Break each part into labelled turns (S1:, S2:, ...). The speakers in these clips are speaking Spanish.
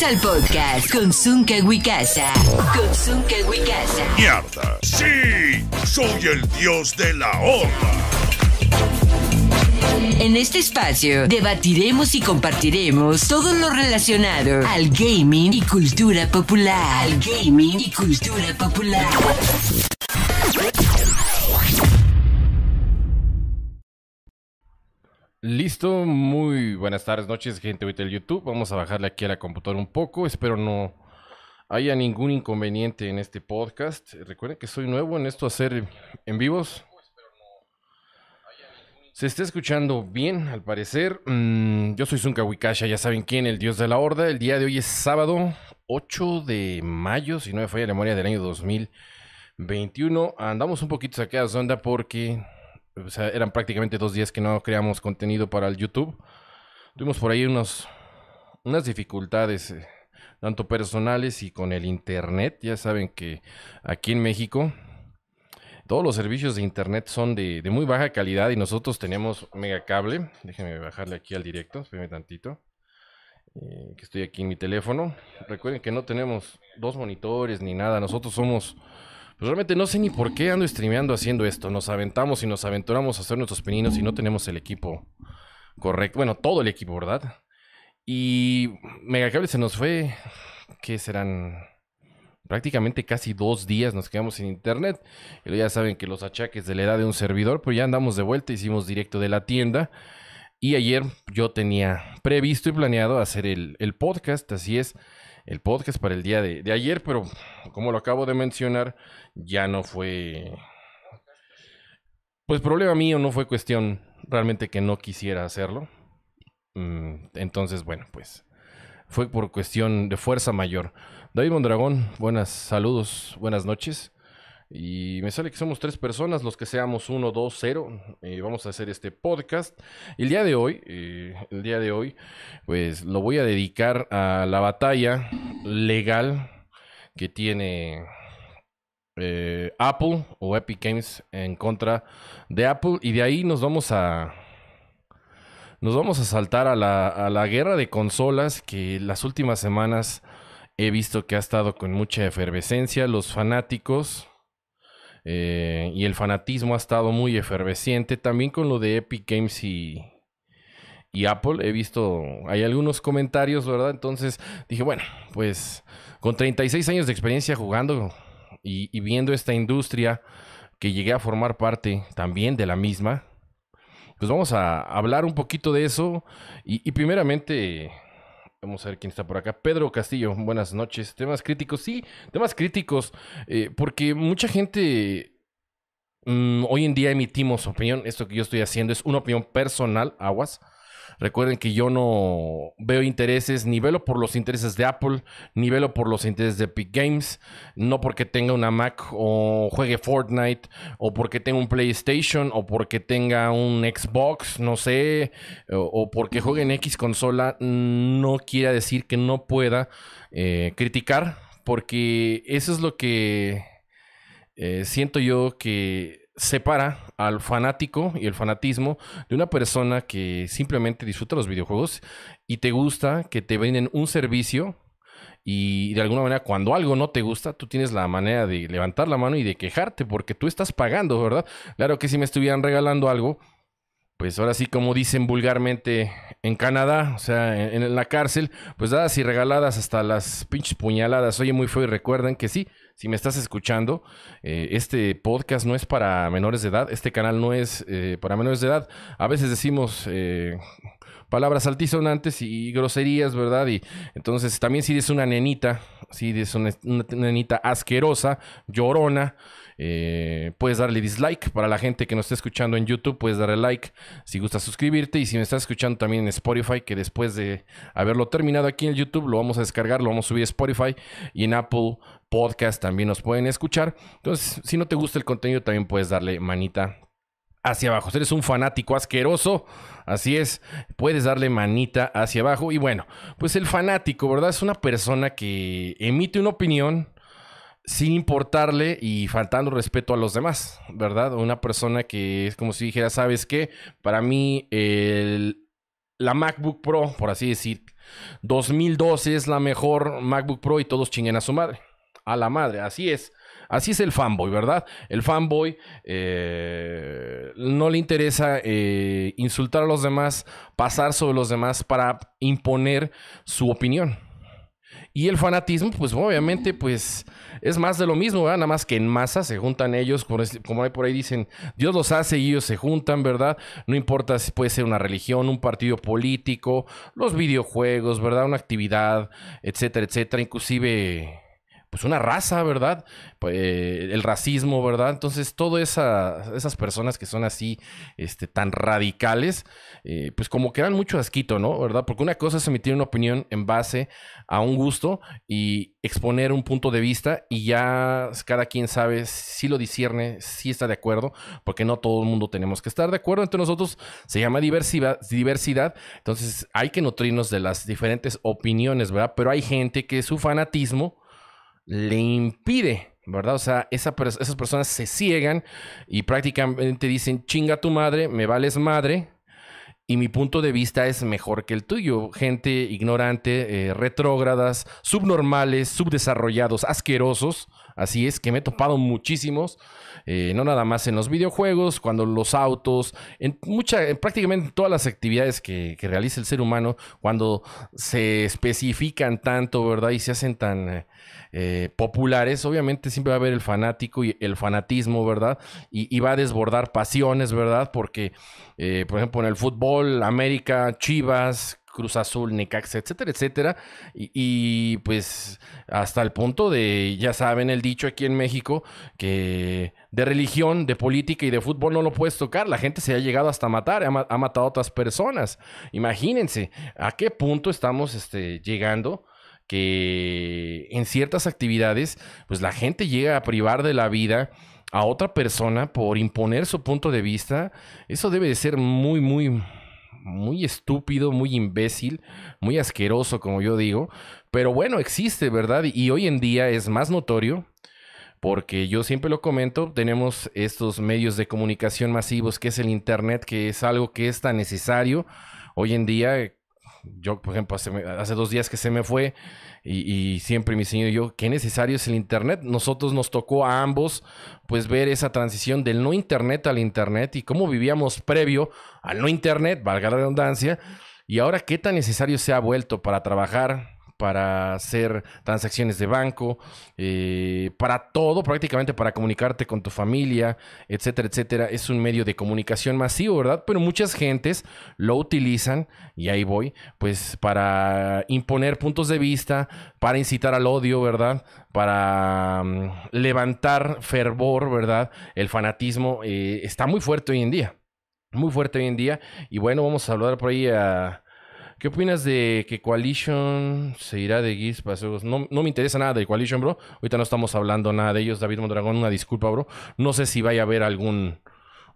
S1: Bienvenidos al podcast con Zunca Wicasa. Con Zunca Wicasa.
S2: ¡Mierda! ¡Sí! ¡Soy el dios de la horda!
S1: En este espacio debatiremos y compartiremos todo lo relacionado al gaming y cultura popular. Al gaming y cultura popular.
S3: Listo, muy buenas tardes, noches, gente ahorita del YouTube. Vamos a bajarle aquí a la computadora un poco. Espero no haya ningún inconveniente en este podcast. Recuerden que soy nuevo en esto hacer en vivos. Se está escuchando bien, al parecer. Mm, yo soy Zunka Wikasha, ya saben quién, el dios de la horda. El día de hoy es sábado 8 de mayo, si no me falla la memoria del año 2021. Andamos un poquito saqueados de onda porque eran prácticamente dos días que no creamos contenido para el YouTube. Tuvimos por ahí unos, unas dificultades, eh, tanto personales y con el Internet. Ya saben que aquí en México todos los servicios de Internet son de, muy baja calidad y nosotros tenemos megacable. Déjenme bajarle aquí al directo, espérenme tantito. Eh, que estoy aquí en mi teléfono. Recuerden que no tenemos dos monitores ni nada. Nosotros somos pues realmente no sé ni por qué ando streameando haciendo esto. Nos aventamos y nos aventuramos a hacer nuestros peninos y no tenemos el equipo correcto. Bueno, todo el equipo, ¿verdad? Y Megacable se nos fue, ¿qué serán? Prácticamente casi dos días nos quedamos sin internet. Y ya saben que los achaques de la edad de un servidor, pues ya andamos de vuelta, hicimos directo de la tienda. Y ayer yo tenía previsto y planeado hacer el, el podcast, así es el podcast para el día de, ayer, pero como lo acabo de mencionar, ya no fue... Pues problema mío, no fue cuestión realmente que no quisiera hacerlo. Mm, entonces, bueno, pues fue por cuestión de fuerza mayor. David Mondragón, buenas saludos, buenas noches. Y me sale que somos tres personas, los que seamos uno, dos, cero. y vamos a hacer este podcast. El día de hoy, eh, el día de hoy, pues lo voy a dedicar a la batalla legal que tiene eh, Apple o Epic Games en contra de Apple. Y de ahí nos vamos a. Nos vamos a saltar a la, a la guerra de consolas que las últimas semanas he visto que ha estado con mucha efervescencia. Los fanáticos eh, y el fanatismo ha estado muy efervesciente. También con lo de Epic Games y, y Apple. He visto, hay algunos comentarios, ¿verdad? Entonces dije, bueno, pues con 36 años de experiencia jugando y, viendo esta industria que llegué a formar parte también de la misma, pues vamos a hablar un poquito de eso. y primeramente Vamos a ver quién está por acá. Pedro Castillo, buenas noches. Temas críticos, sí, temas críticos, eh, porque mucha gente mm, hoy en día emitimos opinión. Esto que yo estoy haciendo es una opinión personal, aguas. Recuerden que yo no veo intereses, ni velo por los intereses de Apple, ni velo por los intereses de Epic Games, no porque tenga una Mac o juegue Fortnite, o porque tenga un PlayStation, o porque tenga un Xbox, no sé, o, porque juegue en X consola, no quiere decir que no pueda eh, criticar, porque eso es lo que eh, siento yo que separa al fanático y el fanatismo de una persona que simplemente disfruta los videojuegos y te gusta que te venden un servicio y de alguna manera cuando algo no te gusta, tú tienes la manera de levantar la mano y de quejarte porque tú estás pagando, ¿verdad? Claro que si me estuvieran regalando algo, pues ahora sí, como dicen vulgarmente en Canadá, o sea, en, la cárcel, pues dadas y regaladas hasta las pinches puñaladas. Oye, muy feo y recuerden que sí, si me estás escuchando, eh, este podcast no es para menores de edad, este canal no es eh, para menores de edad. A veces decimos eh, palabras altisonantes y groserías, ¿verdad? Y entonces también si eres una nenita, si eres una nenita asquerosa, llorona, puedes darle dislike para la gente que nos está escuchando en YouTube. Puedes darle like si gusta suscribirte. Y si me estás escuchando también en Spotify, que después de haberlo terminado aquí en YouTube, lo vamos a descargar, lo vamos a subir a Spotify y en Apple Podcast también nos pueden escuchar. Entonces, si no te gusta el contenido, también puedes darle manita hacia abajo. Si eres un fanático asqueroso, así es, puedes darle manita hacia abajo. Y bueno, pues el fanático, ¿verdad? Es una persona que emite una opinión sin importarle y faltando respeto a los demás, ¿verdad? Una persona que es como si dijera, ¿sabes qué? Para mí, el, la MacBook Pro, por así decir, 2012 es la mejor MacBook Pro y todos chinguen a su madre. A la madre, así es. Así es el fanboy, ¿verdad? El fanboy eh, no le interesa eh, insultar a los demás, pasar sobre los demás para imponer su opinión. Y el fanatismo, pues obviamente, pues es más de lo mismo, ¿verdad? Nada más que en masa se juntan ellos, como hay por ahí dicen, Dios los hace y ellos se juntan, ¿verdad? No importa si puede ser una religión, un partido político, los videojuegos, ¿verdad? Una actividad, etcétera, etcétera. Inclusive pues una raza, ¿verdad? Pues, el racismo, ¿verdad? Entonces, todas esa, esas personas que son así, este, tan radicales, eh, pues como que dan mucho asquito, ¿no? ¿Verdad? Porque una cosa es emitir una opinión en base a un gusto y exponer un punto de vista y ya cada quien sabe si lo discierne, si está de acuerdo, porque no todo el mundo tenemos que estar de acuerdo entre nosotros. Se llama diversidad, diversidad. Entonces, hay que nutrirnos de las diferentes opiniones, ¿verdad? Pero hay gente que su fanatismo le impide, ¿verdad? O sea, esas personas se ciegan y prácticamente dicen, chinga tu madre, me vales madre. Y mi punto de vista es mejor que el tuyo. Gente ignorante, eh, retrógradas, subnormales, subdesarrollados, asquerosos. Así es que me he topado muchísimos. Eh, no nada más en los videojuegos, cuando los autos, en, mucha, en prácticamente todas las actividades que, realiza el ser humano, cuando se especifican tanto, ¿verdad? Y se hacen tan... Eh, populares, obviamente siempre va a haber el fanático y el fanatismo, ¿verdad? Y, va a desbordar pasiones, ¿verdad? Porque, eh, por ejemplo, en el fútbol, América, Chivas, Cruz Azul, Necaxa, etcétera, etcétera. Y, pues hasta el punto de, ya saben el dicho aquí en México, que de religión, de política y de fútbol no lo puedes tocar. La gente se ha llegado hasta matar, ha, matado a otras personas. Imagínense a qué punto estamos este, llegando que en ciertas actividades, pues la gente llega a privar de la vida a otra persona por imponer su punto de vista. Eso debe de ser muy, muy, muy estúpido, muy imbécil, muy asqueroso, como yo digo. Pero bueno, existe, ¿verdad? Y hoy en día es más notorio. Porque yo siempre lo comento, tenemos estos medios de comunicación masivos que es el Internet, que es algo que es tan necesario hoy en día yo, por ejemplo, hace, dos días que se me fue y, siempre mi señor y yo, qué necesario es el Internet. Nosotros nos tocó a ambos, pues, ver esa transición del no Internet al Internet y cómo vivíamos previo al no Internet, valga la redundancia, y ahora qué tan necesario se ha vuelto para trabajar, para hacer transacciones de banco, eh, para todo, prácticamente para comunicarte con tu familia, etcétera, etcétera. Es un medio de comunicación masivo, ¿verdad? Pero muchas gentes lo utilizan, y ahí voy, pues para imponer puntos de vista, para incitar al odio, ¿verdad? Para mm, levantar fervor, ¿verdad? El fanatismo eh, está muy fuerte hoy en día. Muy fuerte hoy en día. Y bueno, vamos a saludar por ahí a ¿Qué opinas de que Coalition se irá de para no, no me interesa nada de Coalition, bro. Ahorita no estamos hablando nada de ellos. David Mondragón, una disculpa, bro. No sé si vaya a haber algún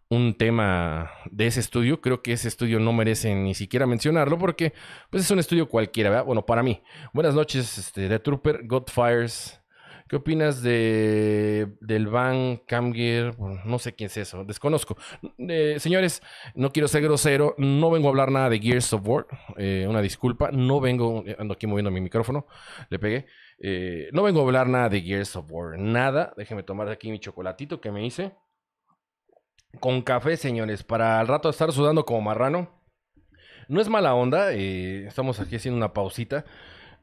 S3: un tema de ese estudio. Creo que ese estudio no merece ni siquiera mencionarlo porque pues es un estudio cualquiera, ¿verdad? Bueno, para mí. Buenas noches, este, The Trooper, Godfires. ¿Qué opinas de del Van Camgear? no sé quién es eso, desconozco. Eh, señores, no quiero ser grosero, no vengo a hablar nada de Gears of War. Eh, una disculpa, no vengo, ando aquí moviendo mi micrófono, le pegué. Eh, no vengo a hablar nada de Gears of War, nada. Déjenme tomar aquí mi chocolatito que me hice. Con café, señores, para al rato estar sudando como marrano. No es mala onda, estamos aquí haciendo una pausita.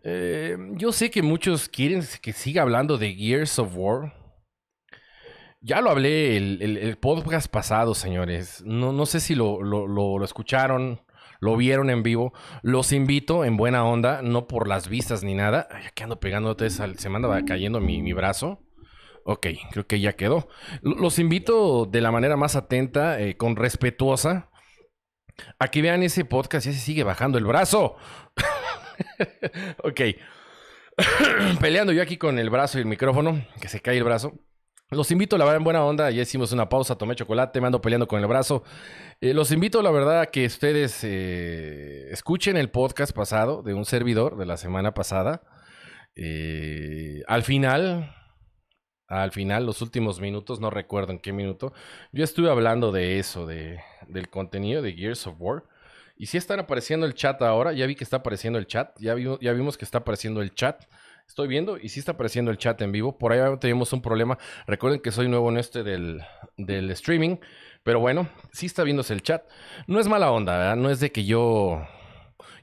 S3: Eh, yo sé que muchos quieren que siga hablando de Gears of War. Ya lo hablé el, podcast pasado, señores. No, no sé si lo, escucharon, lo vieron en vivo. Los invito en buena onda, no por las vistas ni nada. Ay, aquí ando pegando, se me anda cayendo mi, mi brazo. Ok, creo que ya quedó. Los invito de la manera más atenta, eh, con respetuosa, a que vean ese podcast. Ya se sigue bajando el brazo. ok. Peleando yo aquí con el brazo y el micrófono, que se cae el brazo. Los invito, la verdad, en buena onda. Ya hicimos una pausa, tomé chocolate, me ando peleando con el brazo. Eh, los invito, la verdad, a que ustedes eh, escuchen el podcast pasado de un servidor de la semana pasada. Eh, al final, al final, los últimos minutos, no recuerdo en qué minuto, yo estuve hablando de eso, de, del contenido de Gears of War. Y sí están apareciendo el chat ahora. Ya vi que está apareciendo el chat. Ya, ya vimos que está apareciendo el chat. Estoy viendo y sí está apareciendo el chat en vivo. Por ahí tenemos un problema. Recuerden que soy nuevo en este del, del streaming. Pero bueno, sí está viéndose el chat. No es mala onda, ¿verdad? No es de que yo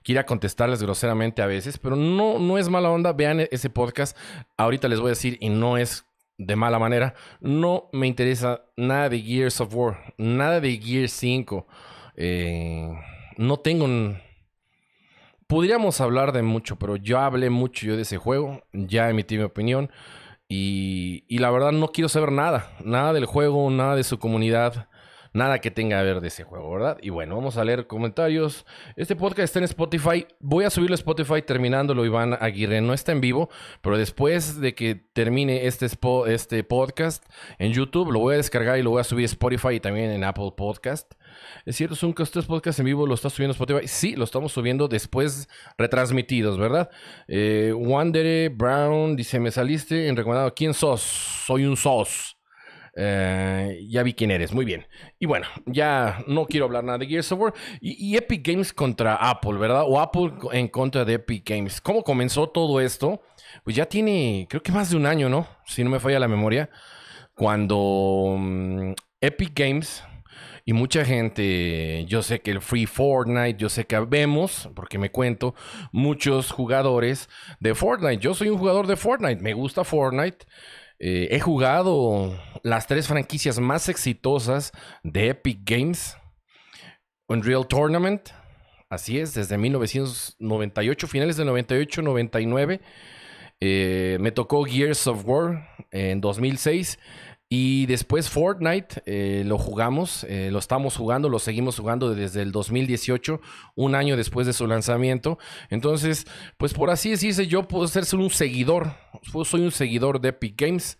S3: quiera contestarles groseramente a veces, pero no, no es mala onda. Vean e-, ese podcast. Ahorita les voy a decir, y no es de mala manera, no me interesa nada de Gears of War, nada de Gears 5. Eh, no tengo... Podríamos hablar de mucho, pero yo hablé mucho yo de ese juego, ya emití mi opinión y, y la verdad no quiero saber nada, nada del juego, nada de su comunidad nada que tenga que ver de ese juego, ¿verdad? Y bueno, vamos a leer comentarios. Este podcast está en Spotify. Voy a subirlo a Spotify terminándolo, Iván Aguirre. No está en vivo, pero después de que termine este, este podcast en YouTube, lo voy a descargar y lo voy a subir a Spotify y también en Apple Podcast. Es cierto, es un estos podcast en vivo lo está subiendo Spotify. Sí, lo estamos subiendo después retransmitidos, ¿verdad? Eh, Wandere Brown dice: Me saliste en recomendado. ¿Quién sos? Soy un sos. Eh, ya vi quién eres, muy bien. Y bueno, ya no quiero hablar nada de Gears of War. Y, Epic Games contra Apple, ¿verdad? O Apple en contra de Epic Games. ¿Cómo comenzó todo esto? Pues ya tiene, creo que más de un año, ¿no? Si no me falla la memoria. Cuando mm, Epic Games y mucha gente, yo sé que el Free Fortnite, yo sé que vemos, porque me cuento, muchos jugadores de Fortnite. Yo soy un jugador de Fortnite, me gusta Fortnite. Eh, he jugado las tres franquicias más exitosas de Epic Games. Unreal Tournament, así es, desde 1998, finales de 98, 99. Eh, me tocó Gears of War en 2006 y después Fortnite eh, lo jugamos, eh, lo estamos jugando, lo seguimos jugando desde el 2018, un año después de su lanzamiento. Entonces, pues por así decirse, yo puedo ser un seguidor, soy un seguidor de Epic Games.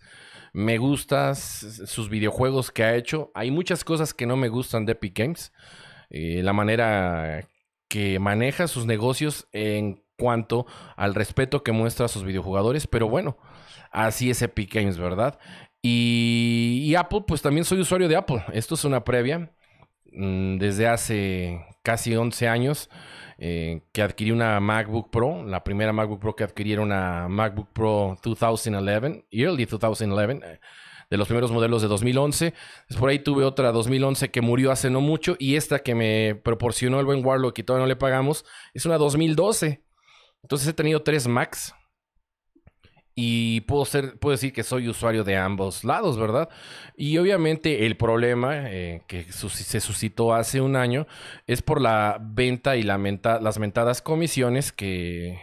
S3: Me gustan sus videojuegos que ha hecho. Hay muchas cosas que no me gustan de Epic Games. Eh, la manera que maneja sus negocios en cuanto al respeto que muestra a sus videojugadores. Pero bueno, así es Epic Games, ¿verdad? Y, Apple, pues también soy usuario de Apple. Esto es una previa. Mm, desde hace casi 11 años eh, que adquirí una MacBook Pro. La primera MacBook Pro que adquirí era una MacBook Pro 2011, early 2011, eh, de los primeros modelos de 2011. por ahí tuve otra 2011 que murió hace no mucho y esta que me proporcionó el buen Warlock y todavía no le pagamos es una 2012. Entonces he tenido tres Macs. Y puedo, ser, puedo decir que soy usuario de ambos lados, ¿verdad? Y obviamente el problema eh, que se suscitó hace un año es por la venta y la las mentadas comisiones que,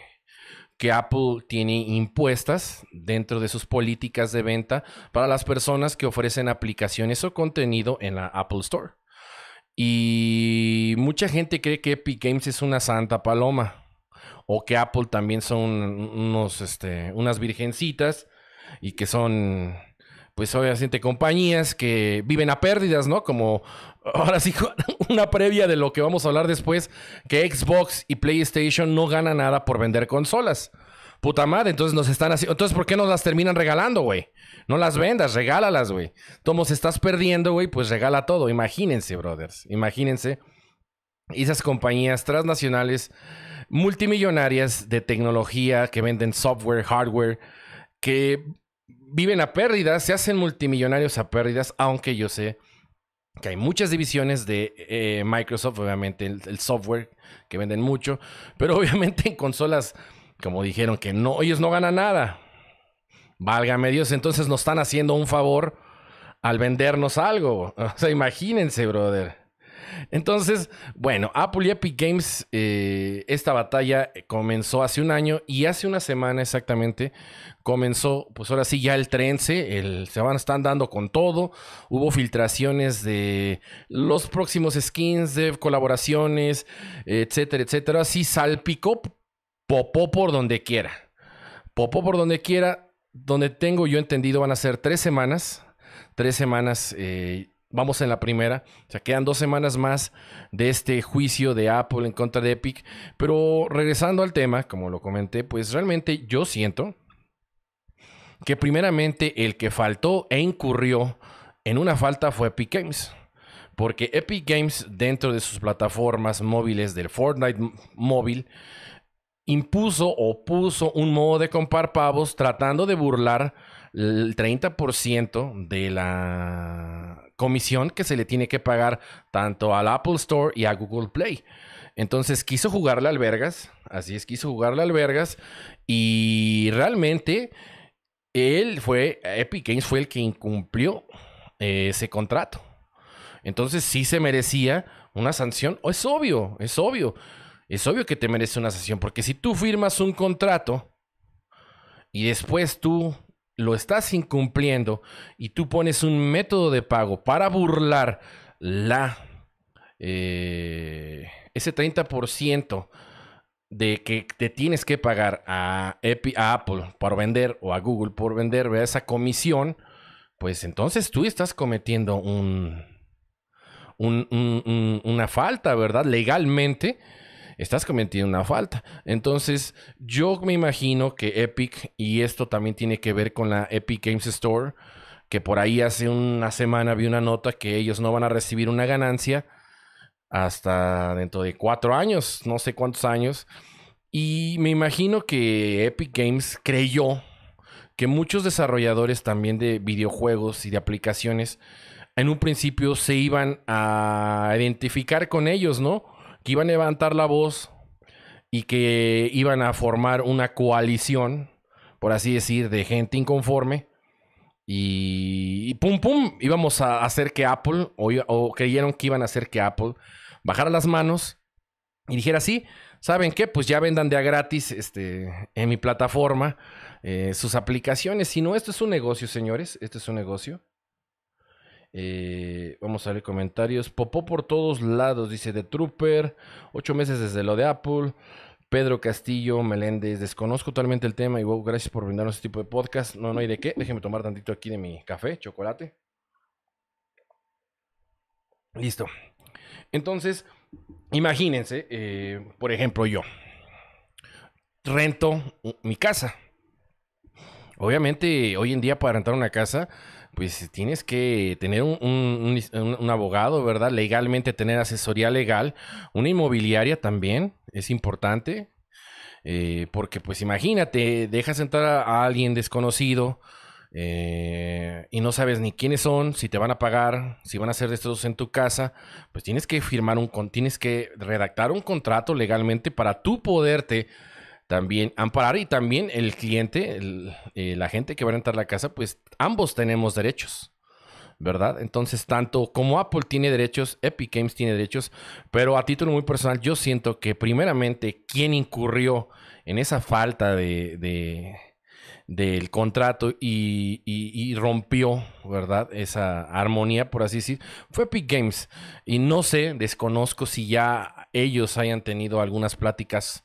S3: que Apple tiene impuestas dentro de sus políticas de venta para las personas que ofrecen aplicaciones o contenido en la Apple Store. Y mucha gente cree que Epic Games es una santa paloma o que Apple también son unos, este, unas virgencitas y que son, pues obviamente, compañías que viven a pérdidas, ¿no? Como ahora sí, una previa de lo que vamos a hablar después, que Xbox y PlayStation no ganan nada por vender consolas. Puta madre, entonces nos están haciendo. Entonces, ¿por qué nos las terminan regalando, güey? No las vendas, regálalas, güey. Tomos, estás perdiendo, güey, pues regala todo. Imagínense, brothers. Imagínense. Esas compañías transnacionales multimillonarias de tecnología que venden software, hardware, que viven a pérdidas, se hacen multimillonarios a pérdidas, aunque yo sé que hay muchas divisiones de eh, Microsoft, obviamente el, software que venden mucho, pero obviamente en consolas, como dijeron, que no, ellos no ganan nada. Válgame Dios, entonces nos están haciendo un favor al vendernos algo. O sea, imagínense, brother. Entonces, bueno, Apple y Epic Games, eh, esta batalla comenzó hace un año y hace una semana exactamente comenzó, pues ahora sí, ya el trense, el, se van, están dando con todo. Hubo filtraciones de los próximos skins, de colaboraciones, etcétera, etcétera. Así salpicó, popó por donde quiera. Popó por donde quiera. Donde tengo yo entendido van a ser tres semanas. Tres semanas. Eh, Vamos en la primera. O sea, quedan dos semanas más de este juicio de Apple en contra de Epic. Pero regresando al tema, como lo comenté, pues realmente yo siento que primeramente el que faltó e incurrió en una falta fue Epic Games. porque Epic Games dentro de sus plataformas móviles del Fortnite móvil impuso o puso un modo de comprar pavos tratando de burlar el 30% de la comisión que se le tiene que pagar tanto al Apple Store y a Google Play. Entonces quiso jugarle al Vergas, así es, quiso jugarle al Vergas y realmente él fue, Epic Games fue el que incumplió eh, ese contrato. Entonces sí se merecía una sanción, o es obvio, es obvio, es obvio que te merece una sanción, porque si tú firmas un contrato y después tú lo estás incumpliendo y tú pones un método de pago para burlar la eh, ese 30% de que te tienes que pagar a, Apple por vender o a Google por vender esa comisión, pues entonces tú estás cometiendo un, una falta, ¿verdad? Legalmente estás cometiendo una falta. Entonces, yo me imagino que Epic, y esto también tiene que ver con la Epic Games Store, que por ahí hace una semana vi una nota que ellos no van a recibir una ganancia hasta dentro de cuatro años, no sé cuántos años. Y me imagino que Epic Games creyó que muchos desarrolladores también de videojuegos y de aplicaciones en un principio se iban a identificar con ellos, ¿no? Que iban a levantar la voz y que iban a formar una coalición, por así decir, de gente inconforme. Y, pum, pum, íbamos a hacer que Apple, o, creyeron que iban a hacer que Apple bajara las manos y dijera, sí, ¿saben qué? Pues ya vendan de a gratis este, en mi plataforma eh, sus aplicaciones. Si no, esto es un negocio, señores. Esto es un negocio. Eh, vamos a ver comentarios. Popó por todos lados, dice The Trooper. Ocho meses desde lo de Apple. Pedro Castillo Meléndez, desconozco totalmente el tema y gracias por brindarnos este tipo de podcast. No, no hay de qué. Déjenme tomar tantito aquí de mi café, chocolate. Listo. Entonces, imagínense, eh, por ejemplo, yo rento mi casa. Obviamente, hoy en día para rentar una casa, pues tienes que tener un, abogado, ¿verdad? Legalmente tener asesoría legal. Una inmobiliaria también es importante. Eh, porque pues imagínate, dejas entrar a alguien desconocido eh, y no sabes ni quiénes son, si te van a pagar, si van a hacer destrozos en tu casa, pues tienes que firmar un, tienes que redactar un contrato legalmente para tú poderte también amparar y también el cliente, la gente que va a entrar a la casa, pues ambos tenemos derechos. ¿verdad? Entonces, tanto como Apple tiene derechos, Epic Games tiene derechos, pero a título muy personal, yo siento que primeramente quien incurrió en esa falta de, del contrato y, rompió, ¿verdad? Esa armonía, por así decir, fue Epic Games. Y no sé, desconozco si ya ellos hayan tenido algunas pláticas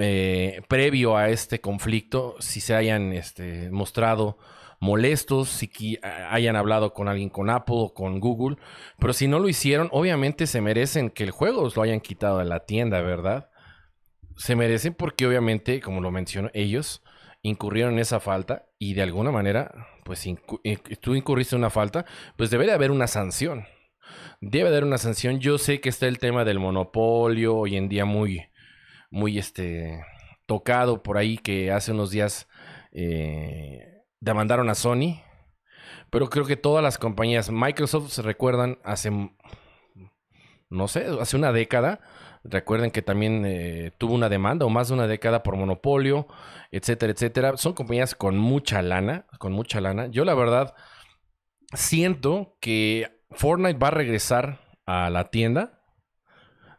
S3: eh, previo a este conflicto, si se hayan este, mostrado molestos, si hayan hablado con alguien con Apple o con Google, pero si no lo hicieron, obviamente se merecen que el juego lo hayan quitado de la tienda, ¿verdad? Se merecen porque obviamente, como lo menciono, ellos incurrieron en esa falta y de alguna manera, pues eh, tú incurriste una falta, pues debe de haber una sanción. Debe de haber una sanción. Yo sé que está el tema del monopolio hoy en día muy, muy este, tocado por ahí que hace unos días eh, demandaron a Sony. Pero creo que todas las compañías, Microsoft se recuerdan hace, no sé, hace una década, Recuerden que también eh, tuvo una demanda o más de una década por monopolio, etcétera, etcétera. Son compañías con mucha lana, con mucha lana. Yo la verdad siento que Fortnite va a regresar a la tienda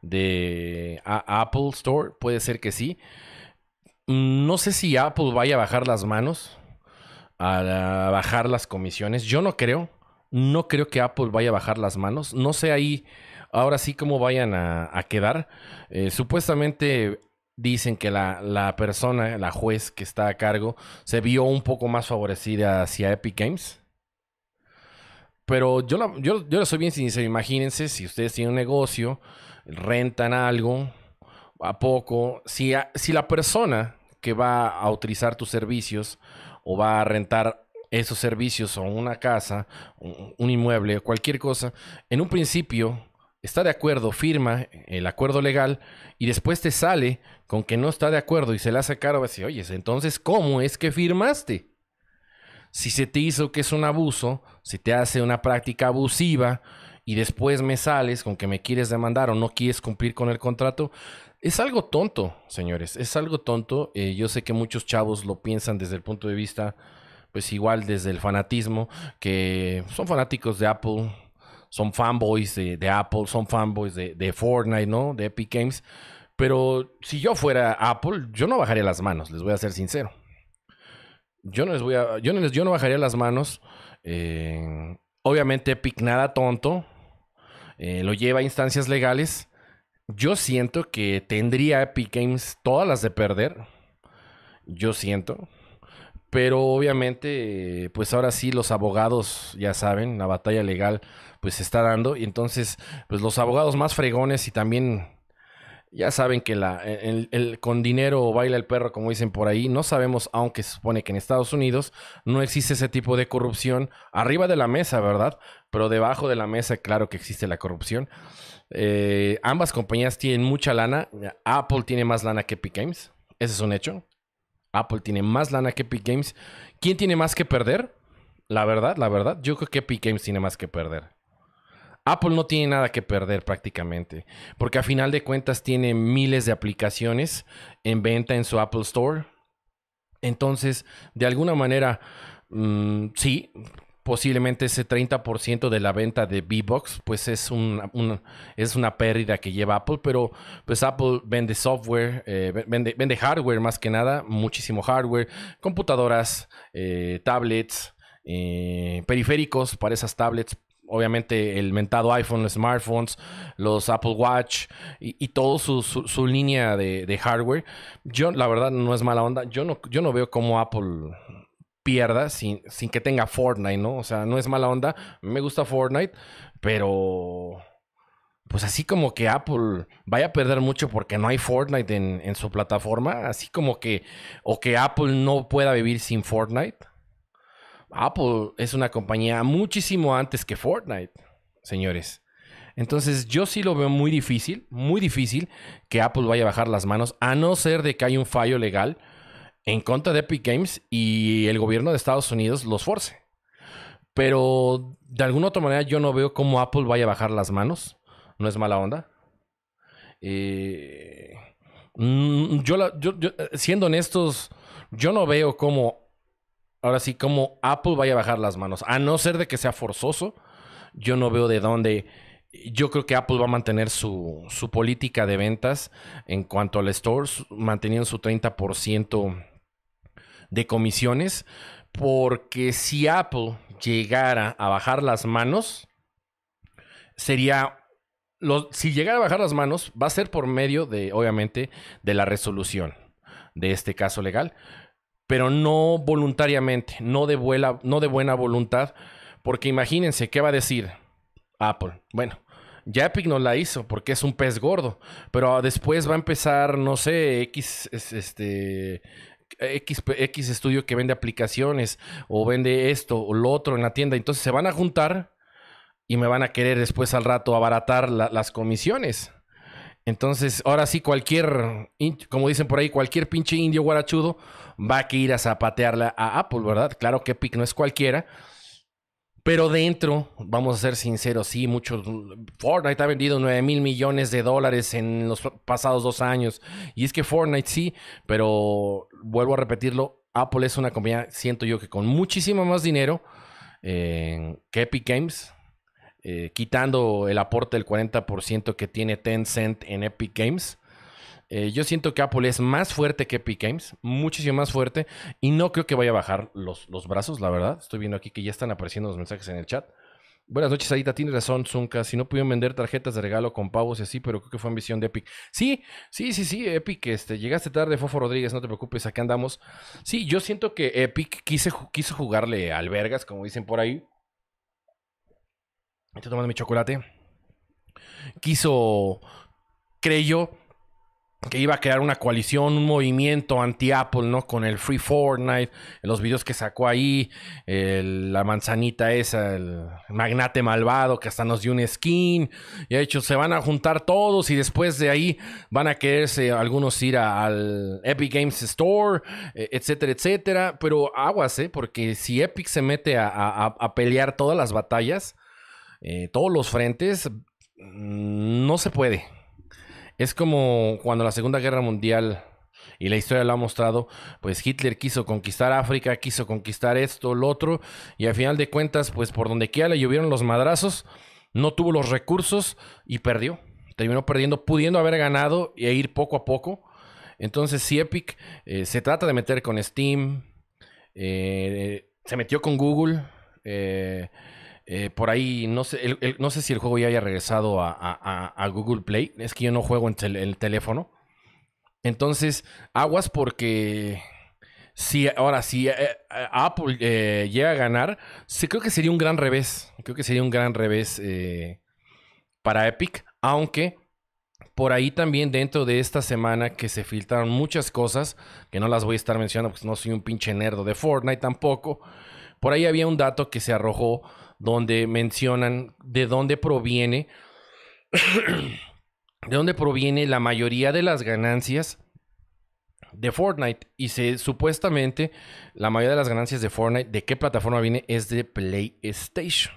S3: de Apple Store. Puede ser que sí. No sé si Apple vaya a bajar las manos, a bajar las comisiones. Yo no creo. No creo que Apple vaya a bajar las manos. No sé ahí ahora sí cómo vayan a, quedar. Eh, supuestamente dicen que la, persona, la juez que está a cargo, se vio un poco más favorecida hacia Epic Games. Pero yo, yo, yo soy bien sincero. Imagínense si ustedes tienen un negocio, rentan algo a poco. Si, si la persona que va a utilizar tus servicios o va a rentar esos servicios o una casa, un inmueble, cualquier cosa, en un principio está de acuerdo, firma el acuerdo legal y después te sale con que no está de acuerdo y se le hace caro, decir, oye, entonces, ¿cómo es que firmaste? Si se te hizo que es un abuso, si te hace una práctica abusiva y después me sales con que me quieres demandar o no quieres cumplir con el contrato, es algo tonto, señores, es algo tonto. Eh, yo sé que muchos chavos lo piensan desde el punto de vista, pues igual desde el fanatismo, que son fanáticos de Apple, son fanboys de, Apple, son fanboys de, Fortnite, ¿no? De Epic Games. Pero si yo fuera Apple, yo no bajaría las manos, les voy a ser sincero. Yo no les voy a. Yo no, les, yo no bajaría las manos. Eh, obviamente, Epic nada tonto. Eh, lo lleva a instancias legales. Yo siento que tendría Epic Games todas las de perder. Yo siento. Pero obviamente, pues ahora sí los abogados, ya saben, la batalla legal pues se está dando. Y entonces, pues los abogados más fregones y también ya saben que la, el, con dinero baila el perro, como dicen por ahí. No sabemos, aunque se supone que en Estados Unidos no existe ese tipo de corrupción arriba de la mesa, ¿verdad? Pero debajo de la mesa, claro que existe la corrupción. Eh, ambas compañías tienen mucha lana. Apple tiene más lana que Epic Games. Ese es un hecho. Apple tiene más lana que Epic Games. ¿Quién tiene más que perder? La verdad, la verdad, yo creo que Epic Games tiene más que perder. Apple no tiene nada que perder prácticamente, porque a final de cuentas tiene miles de aplicaciones en venta en su Apple Store. Entonces, de alguna manera, mm, sí, posiblemente ese 30% de la venta de V-Box, pues es, un, es una pérdida que lleva Apple, pero pues Apple vende software, eh, vende, vende, hardware más que nada, muchísimo hardware, computadoras, eh, tablets, eh, periféricos para esas tablets, obviamente el mentado iPhone, los smartphones, los Apple Watch y, todo su, línea de, hardware. Yo, la verdad, no es mala onda. Yo no, yo no veo cómo Apple pierda sin, sin que tenga Fortnite, ¿no? O sea, no es mala onda. Me gusta Fortnite, pero... Pues así como que Apple vaya a perder mucho porque no hay Fortnite en, en su plataforma, así como que, o que Apple no pueda vivir sin Fortnite. Apple es una compañía muchísimo antes que Fortnite, señores. Entonces yo sí lo veo muy difícil, muy difícil que Apple vaya a bajar las manos, a no ser de que haya un fallo legal en contra de Epic Games y el gobierno de Estados Unidos los force. Pero de alguna otra manera yo no veo cómo Apple vaya a bajar las manos. No es mala onda. Eh, mm, yo, siendo honestos, yo no veo cómo ahora sí, como Apple vaya a bajar las manos. A no ser de que sea forzoso, yo no veo de dónde. Yo creo que Apple va a mantener su, política de ventas en cuanto al store, manteniendo su 30% de comisiones, porque si Apple llegara a bajar las manos, sería si llegara a bajar las manos, va a ser por medio de, obviamente, de la resolución de este caso legal pero no voluntariamente, no de, no de buena voluntad, porque imagínense, ¿qué va a decir Apple? Bueno, ya Epic no la hizo porque es un pez gordo, pero después va a empezar, no sé, X, este, X, X estudio que vende aplicaciones o vende esto o lo otro en la tienda, entonces se van a juntar y me van a querer después al rato abaratar las comisiones. Entonces, ahora sí, cualquier, como dicen por ahí, cualquier pinche indio guarachudo va a ir a zapatearla a Apple, ¿verdad? Claro que Epic no es cualquiera. Pero dentro, vamos a ser sinceros, sí, muchos. Fortnite ha vendido 9 mil millones de dólares en los pasados dos años. Y es que Fortnite sí, pero vuelvo a repetirlo, Apple es una compañía, siento yo que con muchísimo más dinero eh, que Epic Games. Eh, quitando el aporte del 40% que tiene Tencent en Epic Games. Eh, yo siento que Apple es más fuerte que Epic Games, muchísimo más fuerte, y no creo que vaya a bajar los, los brazos, la verdad. Estoy viendo aquí que ya están apareciendo los mensajes en el chat. Buenas noches, Aida. Tienes razón, Zunca. Si no pudieron vender tarjetas de regalo con pavos y así, pero creo que fue ambición de Epic. Sí, sí, sí, sí, Epic. Este, llegaste tarde, Fofo Rodríguez, no te preocupes, aquí andamos. Sí, yo siento que Epic quiso jugarle albergas, como dicen por ahí. Estoy tomando mi chocolate. Quiso, creyó que iba a crear una coalición, un movimiento anti-Apple, ¿no? Con el Free Fortnite, los videos que sacó ahí, la manzanita esa, el magnate malvado que hasta nos dio un skin. Y ha hecho, se van a juntar todos y después de ahí van a quererse algunos ir al Epic Games Store, e, etcétera, etcétera. Pero aguas, ¿eh? Porque si Epic se mete a, pelear todas las batallas, eh, todos los frentes, mm, no se puede. Es como cuando la Segunda Guerra Mundial, y la historia lo ha mostrado, pues Hitler quiso conquistar África, quiso conquistar esto, lo otro, y al final de cuentas, pues por donde quiera le llovieron los madrazos, no tuvo los recursos y perdió. Terminó perdiendo, pudiendo haber ganado e ir poco a poco. Entonces, si Epic eh, se trata de meter con Steam, eh, se metió con Google, eh, eh, por ahí, no sé, no sé si el juego ya haya regresado a, Google Play. Es que yo no juego en el teléfono. Entonces, aguas porque si ahora si eh, eh, Apple llega a ganar, creo que sería un gran revés. Creo que sería un gran revés para Epic, aunque por ahí también dentro de esta semana que se filtraron muchas cosas, que no las voy a estar mencionando porque no soy un pinche nerdo de Fortnite tampoco. Por ahí había un dato que se arrojó donde mencionan de dónde proviene, de dónde proviene la mayoría de las ganancias de Fortnite. Y se supuestamente la mayoría de las ganancias de Fortnite, ¿de qué plataforma viene? Es de PlayStation.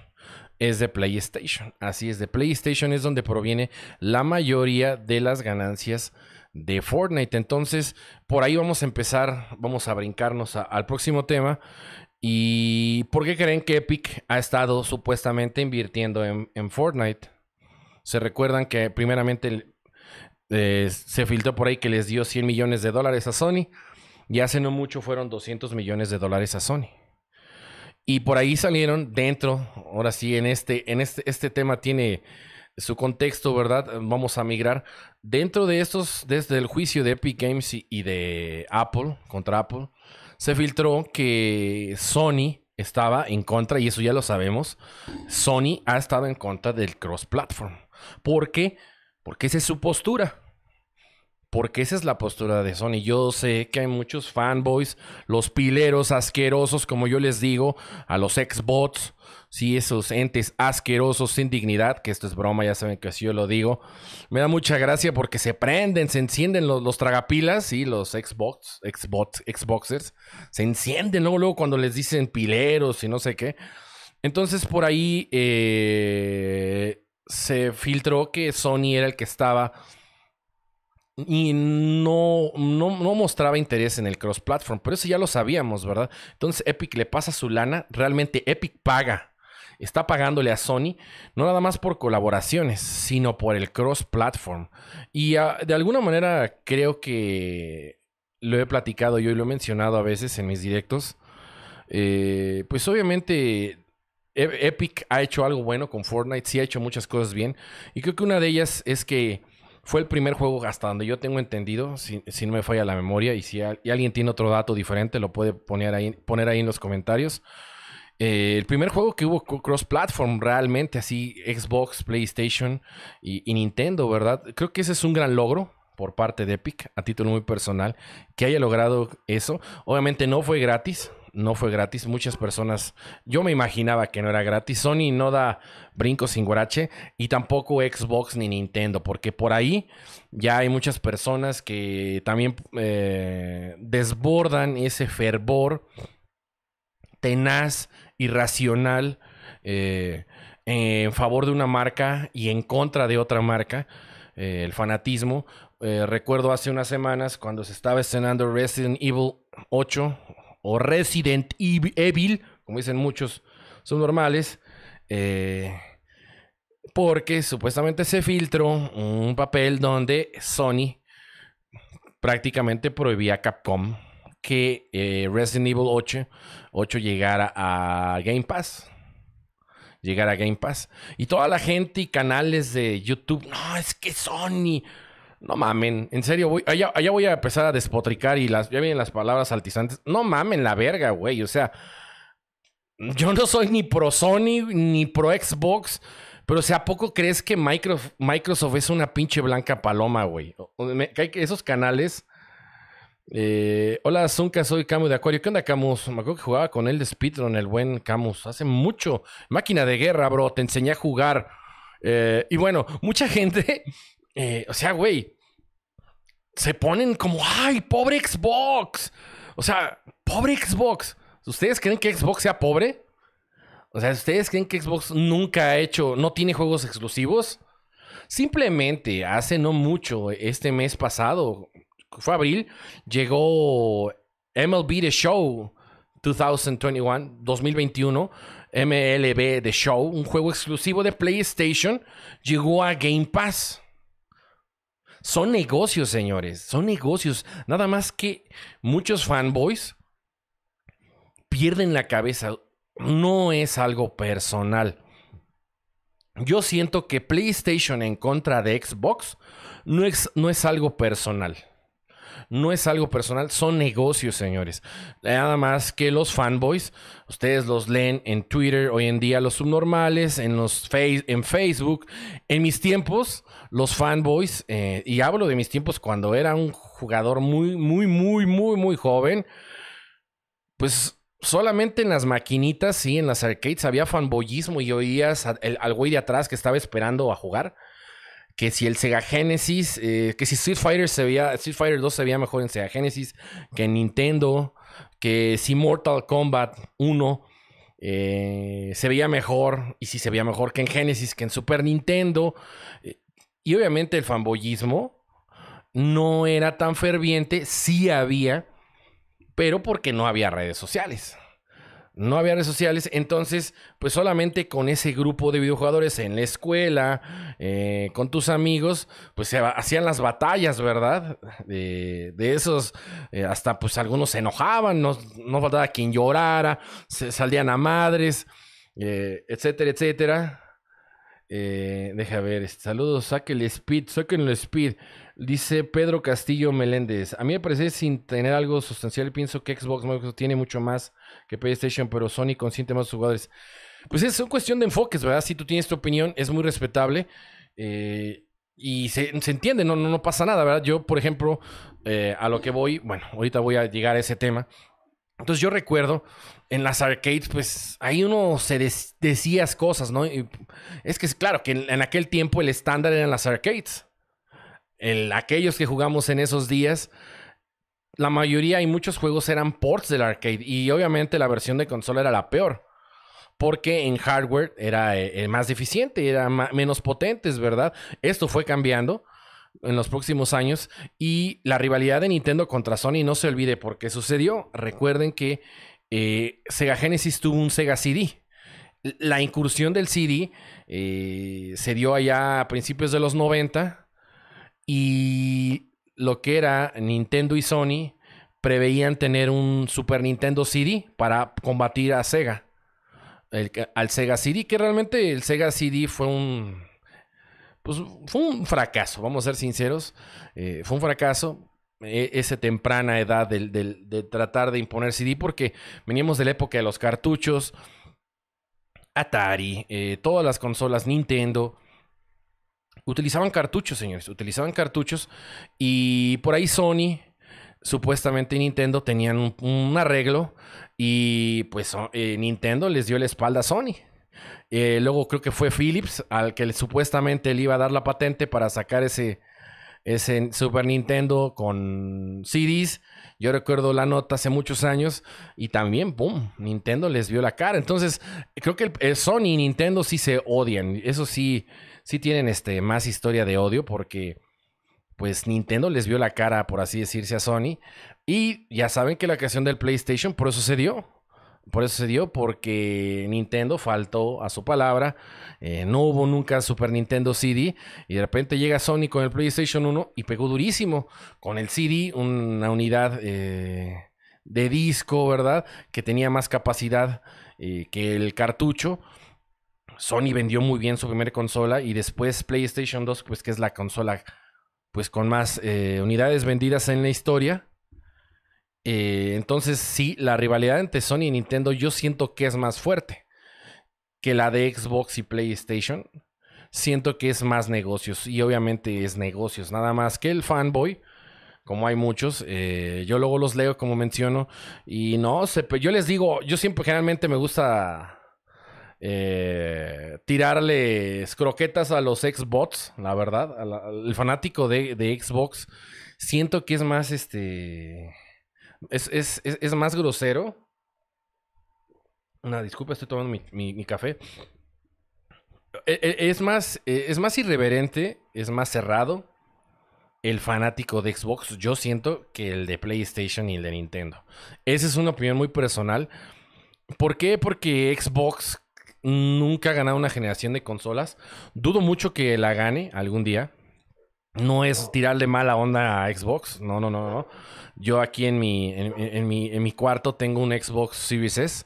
S3: Es de PlayStation. Así es, de PlayStation es donde proviene la mayoría de las ganancias de Fortnite. Entonces, por ahí vamos a empezar, vamos a brincarnos al próximo tema. ¿Y por qué creen que Epic ha estado supuestamente invirtiendo en, Fortnite? Se recuerdan que primeramente eh, se filtró por ahí que les dio 100 millones de dólares a Sony y hace no mucho fueron 200 millones de dólares a Sony. Y por ahí salieron dentro, ahora sí, en este, en este, este tema tiene su contexto, ¿verdad? Vamos a migrar. Dentro de estos, desde el juicio de Epic Games y de Apple, contra Apple, se filtró que Sony estaba en contra, y eso ya lo sabemos, Sony ha estado en contra del cross-platform. ¿Por qué? Porque esa es su postura. Porque esa es la postura de Sony. Yo sé que hay muchos fanboys, los pileros asquerosos, como yo les digo, a los Xbots, sí, esos entes asquerosos sin dignidad, que esto es broma, ya saben que así yo lo digo. Me da mucha gracia porque se prenden, se encienden los, tragapilas, sí, los Xbox, Xbox, Xboxers, se encienden luego, luego cuando les dicen pileros y no sé qué. Entonces por ahí eh, se filtró que Sony era el que estaba y no, no, mostraba interés en el cross-platform, pero eso ya lo sabíamos, ¿verdad? Entonces Epic le pasa su lana, realmente Epic paga, está pagándole a Sony, no nada más por colaboraciones, sino por el cross-platform. Y ah, de alguna manera creo que lo he platicado yo y lo he mencionado a veces en mis directos. Eh, pues obviamente e-, Epic ha hecho algo bueno con Fortnite, sí ha hecho muchas cosas bien. Y creo que una de ellas es que fue el primer juego hasta donde yo tengo entendido, si, no me falla la memoria, y si alguien tiene otro dato diferente, lo puede poner ahí, poner ahí en los comentarios. Eh, el primer juego que hubo cross-platform realmente, así Xbox, PlayStation y, Nintendo, ¿verdad? Creo que ese es un gran logro por parte de Epic, a título muy personal, que haya logrado eso. Obviamente no fue gratis, no fue gratis. Muchas personas, yo me imaginaba que no era gratis. Sony no da brincos sin guarache y tampoco Xbox ni Nintendo, porque por ahí ya hay muchas personas que también eh, desbordan ese fervor tenaz, irracional, eh, en favor de una marca y en contra de otra marca. Eh, el fanatismo. recuerdo hace unas semanas cuando se estaba estrenando Resident Evil 8 o Resident Evil, como dicen muchos, son normales, eh, porque supuestamente se filtró un papel donde Sony prácticamente prohibía Capcom que eh, Resident Evil 8, 8 llegara a Game Pass. Llegara a Game Pass. Y toda la gente y canales de YouTube, no, es que Sony no mamen, en serio, voy, allá, voy a empezar a despotricar y las, ya vienen las palabras altizantes. No mamen la verga, güey. O sea, yo no soy ni pro Sony ni pro Xbox, Pero, o sea, ¿a poco crees que Microsoft, es una pinche blanca paloma, güey? Esos canales. Eh, hola, Zunca, soy Camus de Acuario. ¿Qué onda, Camus? Me acuerdo que jugaba con él de Speedrun, el buen Camus. Hace mucho. Máquina de guerra, bro. Te enseñé a jugar. Eh, y bueno, mucha gente. Eh, o sea, güey. Se ponen como, ¡ay, pobre Xbox! O sea, pobre Xbox. ¿Ustedes creen que Xbox sea pobre? O sea, ¿ustedes creen que Xbox nunca ha hecho, no tiene juegos exclusivos? Simplemente hace no mucho, este mes pasado, fue abril, llegó MLB The Show 2021, 2021, MLB The Show, un juego exclusivo de PlayStation, llegó a Game Pass. Son negocios, señores, son negocios. Nada más que muchos fanboys pierden la cabeza no es algo personal. Yo siento que PlayStation en contra de Xbox no es, no es algo personal. No es algo personal, son negocios, señores. Nada más que los fanboys, ustedes los leen en Twitter hoy en día, los subnormales, en, los en Facebook. En mis tiempos, los fanboys, eh, y hablo de mis tiempos cuando era un jugador muy, muy, muy, muy, muy joven, pues Solamente en las maquinitas, sí, en las arcades había fanboyismo y oías al, güey de atrás que estaba esperando a jugar. Que si el Sega Genesis, eh, que si Street Fighter se veía, Street Fighter 2 se veía mejor en Sega Genesis que en Nintendo, que si Mortal Kombat 1 eh, se veía mejor, y si se veía mejor que en Genesis, que en Super Nintendo. Y obviamente el fanboyismo no era tan ferviente, sí había pero porque no había redes sociales. No había redes sociales, entonces, pues solamente con ese grupo de videojugadores en la escuela, eh, con tus amigos, pues se hacían las batallas, ¿verdad? De, esos, eh, hasta pues algunos se enojaban, no, no faltaba quien llorara, se salían a madres, eh, etcétera, etcétera. deja ver, saludos, sáquenle speed, sáquenle speed. Dice Pedro Castillo Meléndez. A mí me parece sin tener algo sustancial. Pienso que Xbox tiene mucho más que PlayStation, pero Sony consiente más jugadores. Pues es una cuestión de enfoques, ¿verdad? Si tú tienes tu opinión, es muy respetable. Eh, y se, entiende, no, no, pasa nada, ¿verdad? Yo, por ejemplo, eh, a lo que voy, bueno, ahorita voy a llegar a ese tema. Entonces yo recuerdo en las arcades, pues ahí uno se decías cosas, ¿no? es que es claro que en aquel tiempo el estándar eran las arcades aquellos que jugamos en esos días, la mayoría y muchos juegos eran ports del arcade y obviamente la versión de consola era la peor. Porque en hardware era eh, más deficiente, era menos potentes, ¿verdad? Esto fue cambiando en los próximos años y la rivalidad de Nintendo contra Sony no se olvide por qué sucedió. Recuerden que eh, Sega Genesis tuvo un Sega CD. La incursión del CD eh, se dio allá a principios de los 90 y lo que era Nintendo y Sony preveían tener un Super Nintendo CD para combatir a Sega. al Sega CD, que realmente el Sega CD fue un. Pues fue un fracaso, vamos a ser sinceros. Eh, fue un fracaso. E, esa temprana edad de, tratar de imponer CD, porque veníamos de la época de los cartuchos, Atari, eh, todas las consolas Nintendo utilizaban cartuchos, señores, utilizaban cartuchos y por ahí Sony, supuestamente Nintendo tenían un, arreglo y pues eh, Nintendo les dio la espalda a Sony. Eh, luego creo que fue Philips al que supuestamente le iba a dar la patente para sacar ese, ese Super Nintendo con CDs. Yo recuerdo la nota hace muchos años y también, ¡pum!, Nintendo les vio la cara. Entonces, creo que Sony y Nintendo sí se odian. Eso sí, sí tienen este, más historia de odio porque pues Nintendo les vio la cara, por así decirse, a Sony. Y ya saben que la creación del PlayStation por eso se dio. Por eso se dio, porque Nintendo faltó a su palabra. Eh, no hubo nunca Super Nintendo CD. Y de repente llega Sony con el PlayStation 1 y pegó durísimo. Con el CD, una unidad eh, de disco, ¿verdad? Que tenía más capacidad eh, que el cartucho. Sony vendió muy bien su primera consola y después PlayStation 2, pues que es la consola pues con más eh, unidades vendidas en la historia. Eh, entonces sí, la rivalidad entre Sony y Nintendo yo siento que es más fuerte que la de Xbox y PlayStation. siento que es más negocios. Y obviamente es negocios. Nada más que el fanboy como hay muchos. Eh, yo luego los leo, como menciono, y no sé, yo les digo, yo siempre generalmente me gusta eh, tirarles croquetas a los Xbox, la verdad, el fanático de, Xbox, siento que es más, este, es, más grosero. Una disculpa, estoy tomando mi, mi café. E, e, es más, e, es más irreverente, es más cerrado el fanático de Xbox, yo siento que el de PlayStation y el de Nintendo. Esa es una opinión muy personal. ¿Por qué? Porque Xbox nunca ha ganado una generación de consolas. Dudo mucho que la gane algún día. No es tirarle mala onda a Xbox. No, no, no, no. Yo aquí en mi, en, mi, en mi cuarto tengo un Xbox Series S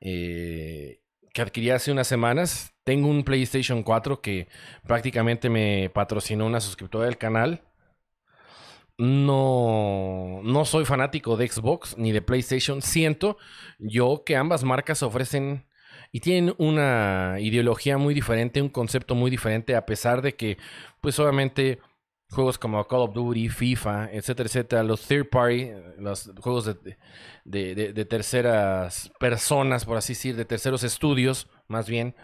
S3: eh, que adquirí hace unas semanas. Tengo un PlayStation 4 que prácticamente me patrocinó una suscriptora del canal no, no soy fanático de Xbox ni de PlayStation. Siento yo que ambas marcas ofrecen y tienen una ideología muy diferente, un concepto muy diferente, a pesar de que, pues obviamente, juegos como Call of Duty, FIFA, etcétera, etcétera, los third party, los juegos de, de terceras personas, por así decir, de terceros estudios, más bien,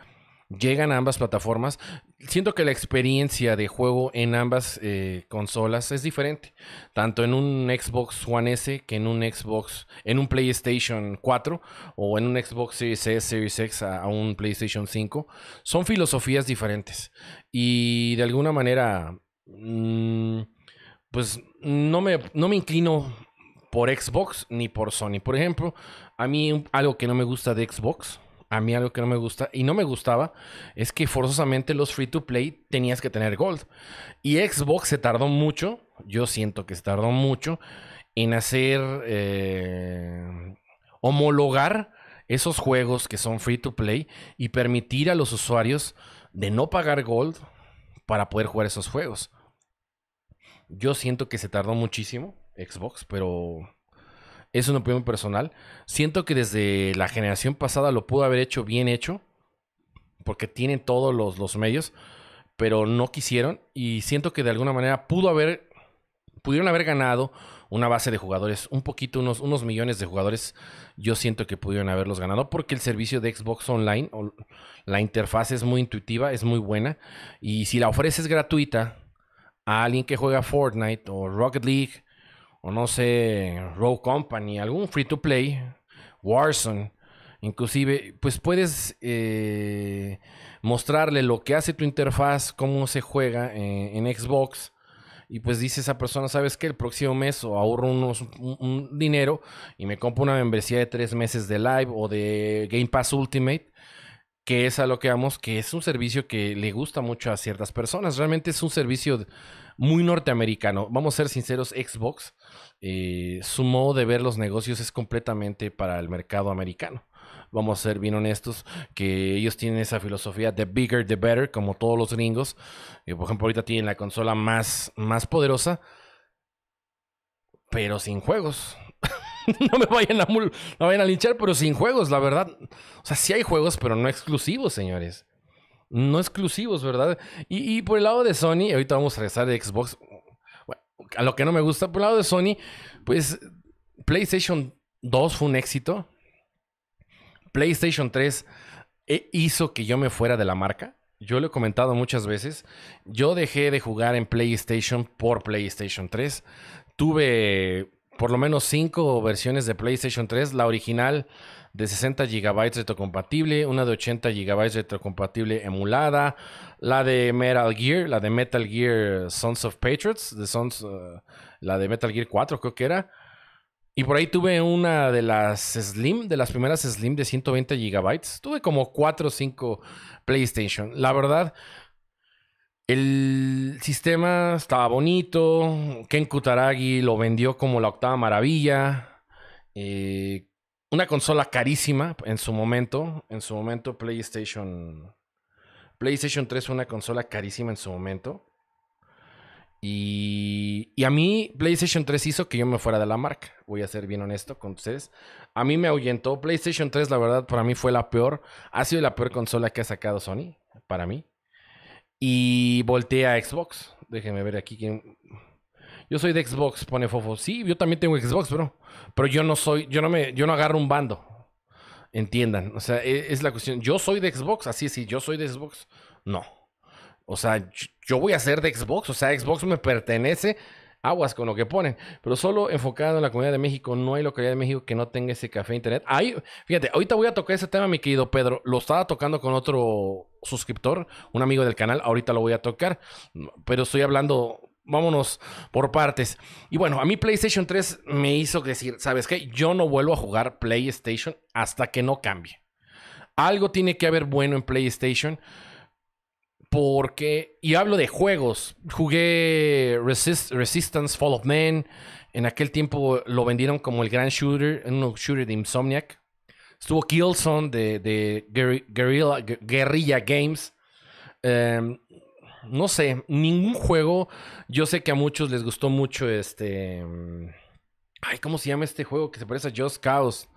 S3: llegan a ambas plataformas. Siento que la experiencia de juego en ambas eh, consolas es diferente, tanto en un Xbox One S que en un Xbox, en un PlayStation 4 o en un Xbox Series S, Series X a, un PlayStation 5. Son filosofías diferentes y de alguna manera, mm, pues no me, no me inclino por Xbox ni por Sony. Por ejemplo, a mí algo que no me gusta de Xbox a mí algo que no me gusta y no me gustaba es que forzosamente los free to play tenías que tener gold. Y Xbox se tardó mucho, yo siento que se tardó mucho en hacer eh, homologar esos juegos que son free to play y permitir a los usuarios de no pagar gold para poder jugar esos juegos. Yo siento que se tardó muchísimo Xbox, pero es una opinión personal. Siento que desde la generación pasada lo pudo haber hecho bien hecho, porque tienen todos los, medios, pero no quisieron. Y siento que de alguna manera pudo haber, pudieron haber ganado una base de jugadores, un poquito, unos, unos millones de jugadores. Yo siento que pudieron haberlos ganado porque el servicio de Xbox Online, la interfaz es muy intuitiva, es muy buena. Y si la ofreces gratuita a alguien que juega Fortnite o Rocket League o no sé, Row Company, algún free to play, Warzone, inclusive, pues puedes eh, mostrarle lo que hace tu interfaz, cómo se juega en, Xbox. Y pues dice esa persona, ¿sabes qué? El próximo mes o ahorro unos, un, dinero y me compro una membresía de tres meses de Live o de Game Pass Ultimate que es a lo que vamos, que es un servicio que le gusta mucho a ciertas personas. Realmente es un servicio muy norteamericano. Vamos a ser sinceros, Xbox, eh, su modo de ver los negocios es completamente para el mercado americano. Vamos a ser bien honestos, que ellos tienen esa filosofía de bigger, the better, como todos los gringos. Eh, por ejemplo, ahorita tienen la consola más, más poderosa, pero sin juegos. no me vayan a, vayan a linchar, pero sin juegos, la verdad. O sea, sí hay juegos, pero no exclusivos, señores. No exclusivos, ¿verdad? Y, por el lado de Sony, ahorita vamos a regresar de Xbox. a lo que no me gusta, por el lado de Sony, pues PlayStation 2 fue un éxito. PlayStation 3 eh, hizo que yo me fuera de la marca. Yo lo he comentado muchas veces. Yo dejé de jugar en PlayStation por PlayStation 3. Tuve por lo menos cinco versiones de PlayStation 3. La original de 60 GB retrocompatible, una de 80 GB retrocompatible emulada, la de Metal Gear, la de Metal Gear Sons of Patriots, de Sons, uh, la de Metal Gear 4 creo que era. Y por ahí tuve una de las Slim, de las primeras Slim de 120 GB. Tuve como 4 o 5 PlayStation. La verdad, el sistema estaba bonito. Ken Kutaragi lo vendió como la octava maravilla. Eh, una consola carísima en su momento. En su momento, PlayStation. PlayStation 3 fue una consola carísima en su momento. Y, y, a mí, PlayStation 3 hizo que yo me fuera de la marca. Voy a ser bien honesto con ustedes. A mí me ahuyentó. PlayStation 3, la verdad, para mí fue la peor. Ha sido la peor consola que ha sacado Sony. Para mí. y volteé a Xbox. Déjenme ver aquí quién. Yo soy de Xbox, pone Fofo. Sí, yo también tengo Xbox, bro. Pero yo no soy, yo no me, yo no agarro un bando. Entiendan. O sea, e, es, la cuestión. Yo soy de Xbox, así es, yo soy de Xbox. No. O sea, yo voy a ser de Xbox. O sea, Xbox me pertenece aguas con lo que ponen, pero solo enfocado en la comunidad de México, no hay localidad de México que no tenga ese café internet. Ahí, fíjate, ahorita voy a tocar ese tema, mi querido Pedro. Lo estaba tocando con otro suscriptor, un amigo del canal, ahorita lo voy a tocar, pero estoy hablando, vámonos por partes. Y bueno, a mí PlayStation 3 me hizo decir, ¿sabes qué? Yo no vuelvo a jugar PlayStation hasta que no cambie. Algo tiene que haber bueno en PlayStation porque, y hablo de juegos, jugué Resistance Fall of Man. En aquel tiempo lo vendieron como el gran shooter, un shooter de Insomniac. Estuvo Killzone de, de Guerrilla, Guerrilla Games. Em, no sé, ningún juego. Yo sé que a muchos les gustó mucho este. Ay, ¿cómo se llama este juego que se parece a Just Cause?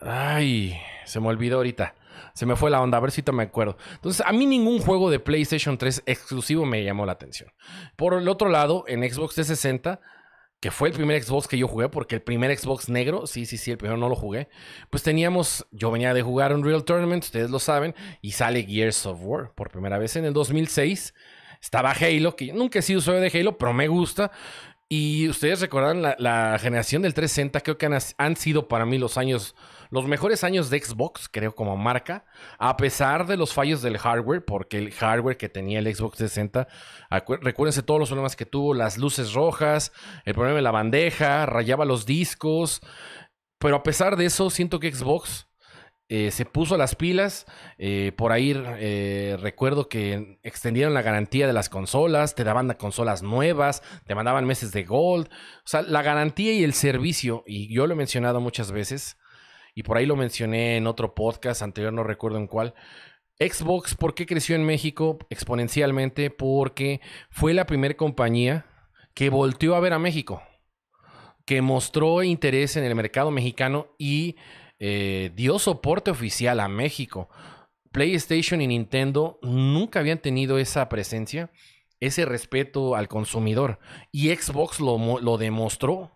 S3: Ay, se me olvidó ahorita. Se me fue la onda, a ver si te me acuerdo. Entonces, a mí ningún juego de PlayStation 3 exclusivo me llamó la atención. Por el otro lado, en Xbox 360, que fue el primer Xbox que yo jugué, porque el primer Xbox negro, sí, sí, sí, el primero no lo jugué, pues teníamos, yo venía de jugar un Real Tournament, ustedes lo saben, y sale Gears of War por primera vez en el 2006. Estaba Halo, que nunca he sido usuario de Halo, pero me gusta. Y ustedes recordarán la, generación del 360, creo que han, sido para mí los años, los mejores años de Xbox, creo, como marca, a pesar de los fallos del hardware, porque el hardware que tenía el Xbox 360, recuérdense todos los problemas que tuvo, las luces rojas, el problema de la bandeja, rayaba los discos, pero a pesar de eso, siento que Xbox eh, se puso las pilas. Eh, por ahí eh, recuerdo que extendieron la garantía de las consolas, te daban consolas nuevas, te mandaban meses de gold. O sea, la garantía y el servicio, y yo lo he mencionado muchas veces, y por ahí lo mencioné en otro podcast anterior, no recuerdo en cuál. Xbox, ¿por qué creció en México exponencialmente? Porque fue la primera compañía que volteó a ver a México, que mostró interés en el mercado mexicano y eh, dio soporte oficial a México. PlayStation y Nintendo nunca habían tenido esa presencia, ese respeto al consumidor. Y Xbox lo, demostró,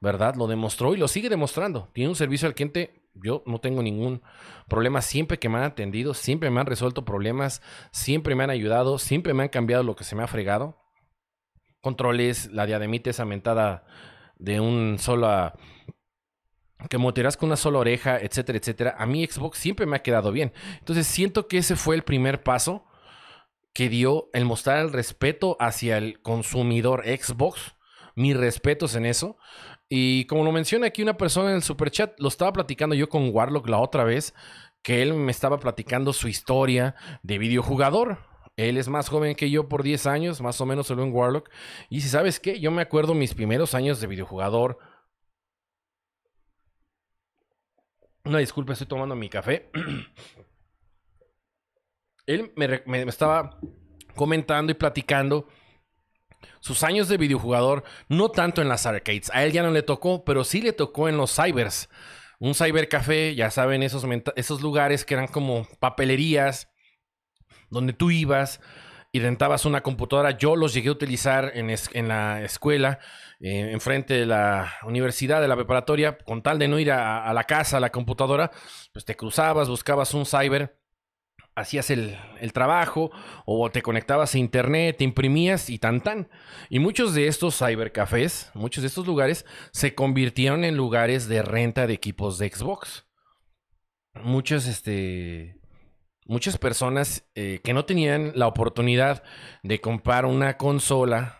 S3: ¿verdad? Lo demostró y lo sigue demostrando. Tiene un servicio al cliente yo no tengo ningún problema. Siempre que me han atendido, siempre me han resuelto problemas, siempre me han ayudado, siempre me han cambiado lo que se me ha fregado. Controles, la diademita esa mentada de un solo que montarás con una sola oreja, etcétera, etcétera. A mí Xbox siempre me ha quedado bien. Entonces siento que ese fue el primer paso que dio el mostrar el respeto hacia el consumidor Xbox. Mis respetos en eso. Y como lo menciona aquí una persona en el superchat, lo estaba platicando yo con Warlock la otra vez, que él me estaba platicando su historia de videojugador. Él es más joven que yo por 10 años, más o menos solo en Warlock. Y si sabes qué, yo me acuerdo mis primeros años de videojugador Una disculpa, estoy tomando mi café. Él me, estaba comentando y platicando sus años de videojugador, no tanto en las arcades. A él ya no le tocó, pero sí le tocó en los cybers. Un cybercafé, ya saben, esos, esos lugares que eran como papelerías, donde tú ibas y rentabas una computadora. Yo los llegué a utilizar en, en la escuela, eh, enfrente de la universidad, de la preparatoria, con tal de no ir a, la casa, a la computadora, pues te cruzabas, buscabas un cyber, hacías el, el, trabajo o te conectabas a internet, te imprimías y tan tan. Y muchos de estos cybercafés, muchos de estos lugares se convirtieron en lugares de renta de equipos de Xbox. Muchos, este, muchas personas eh, que no tenían la oportunidad de comprar una consola,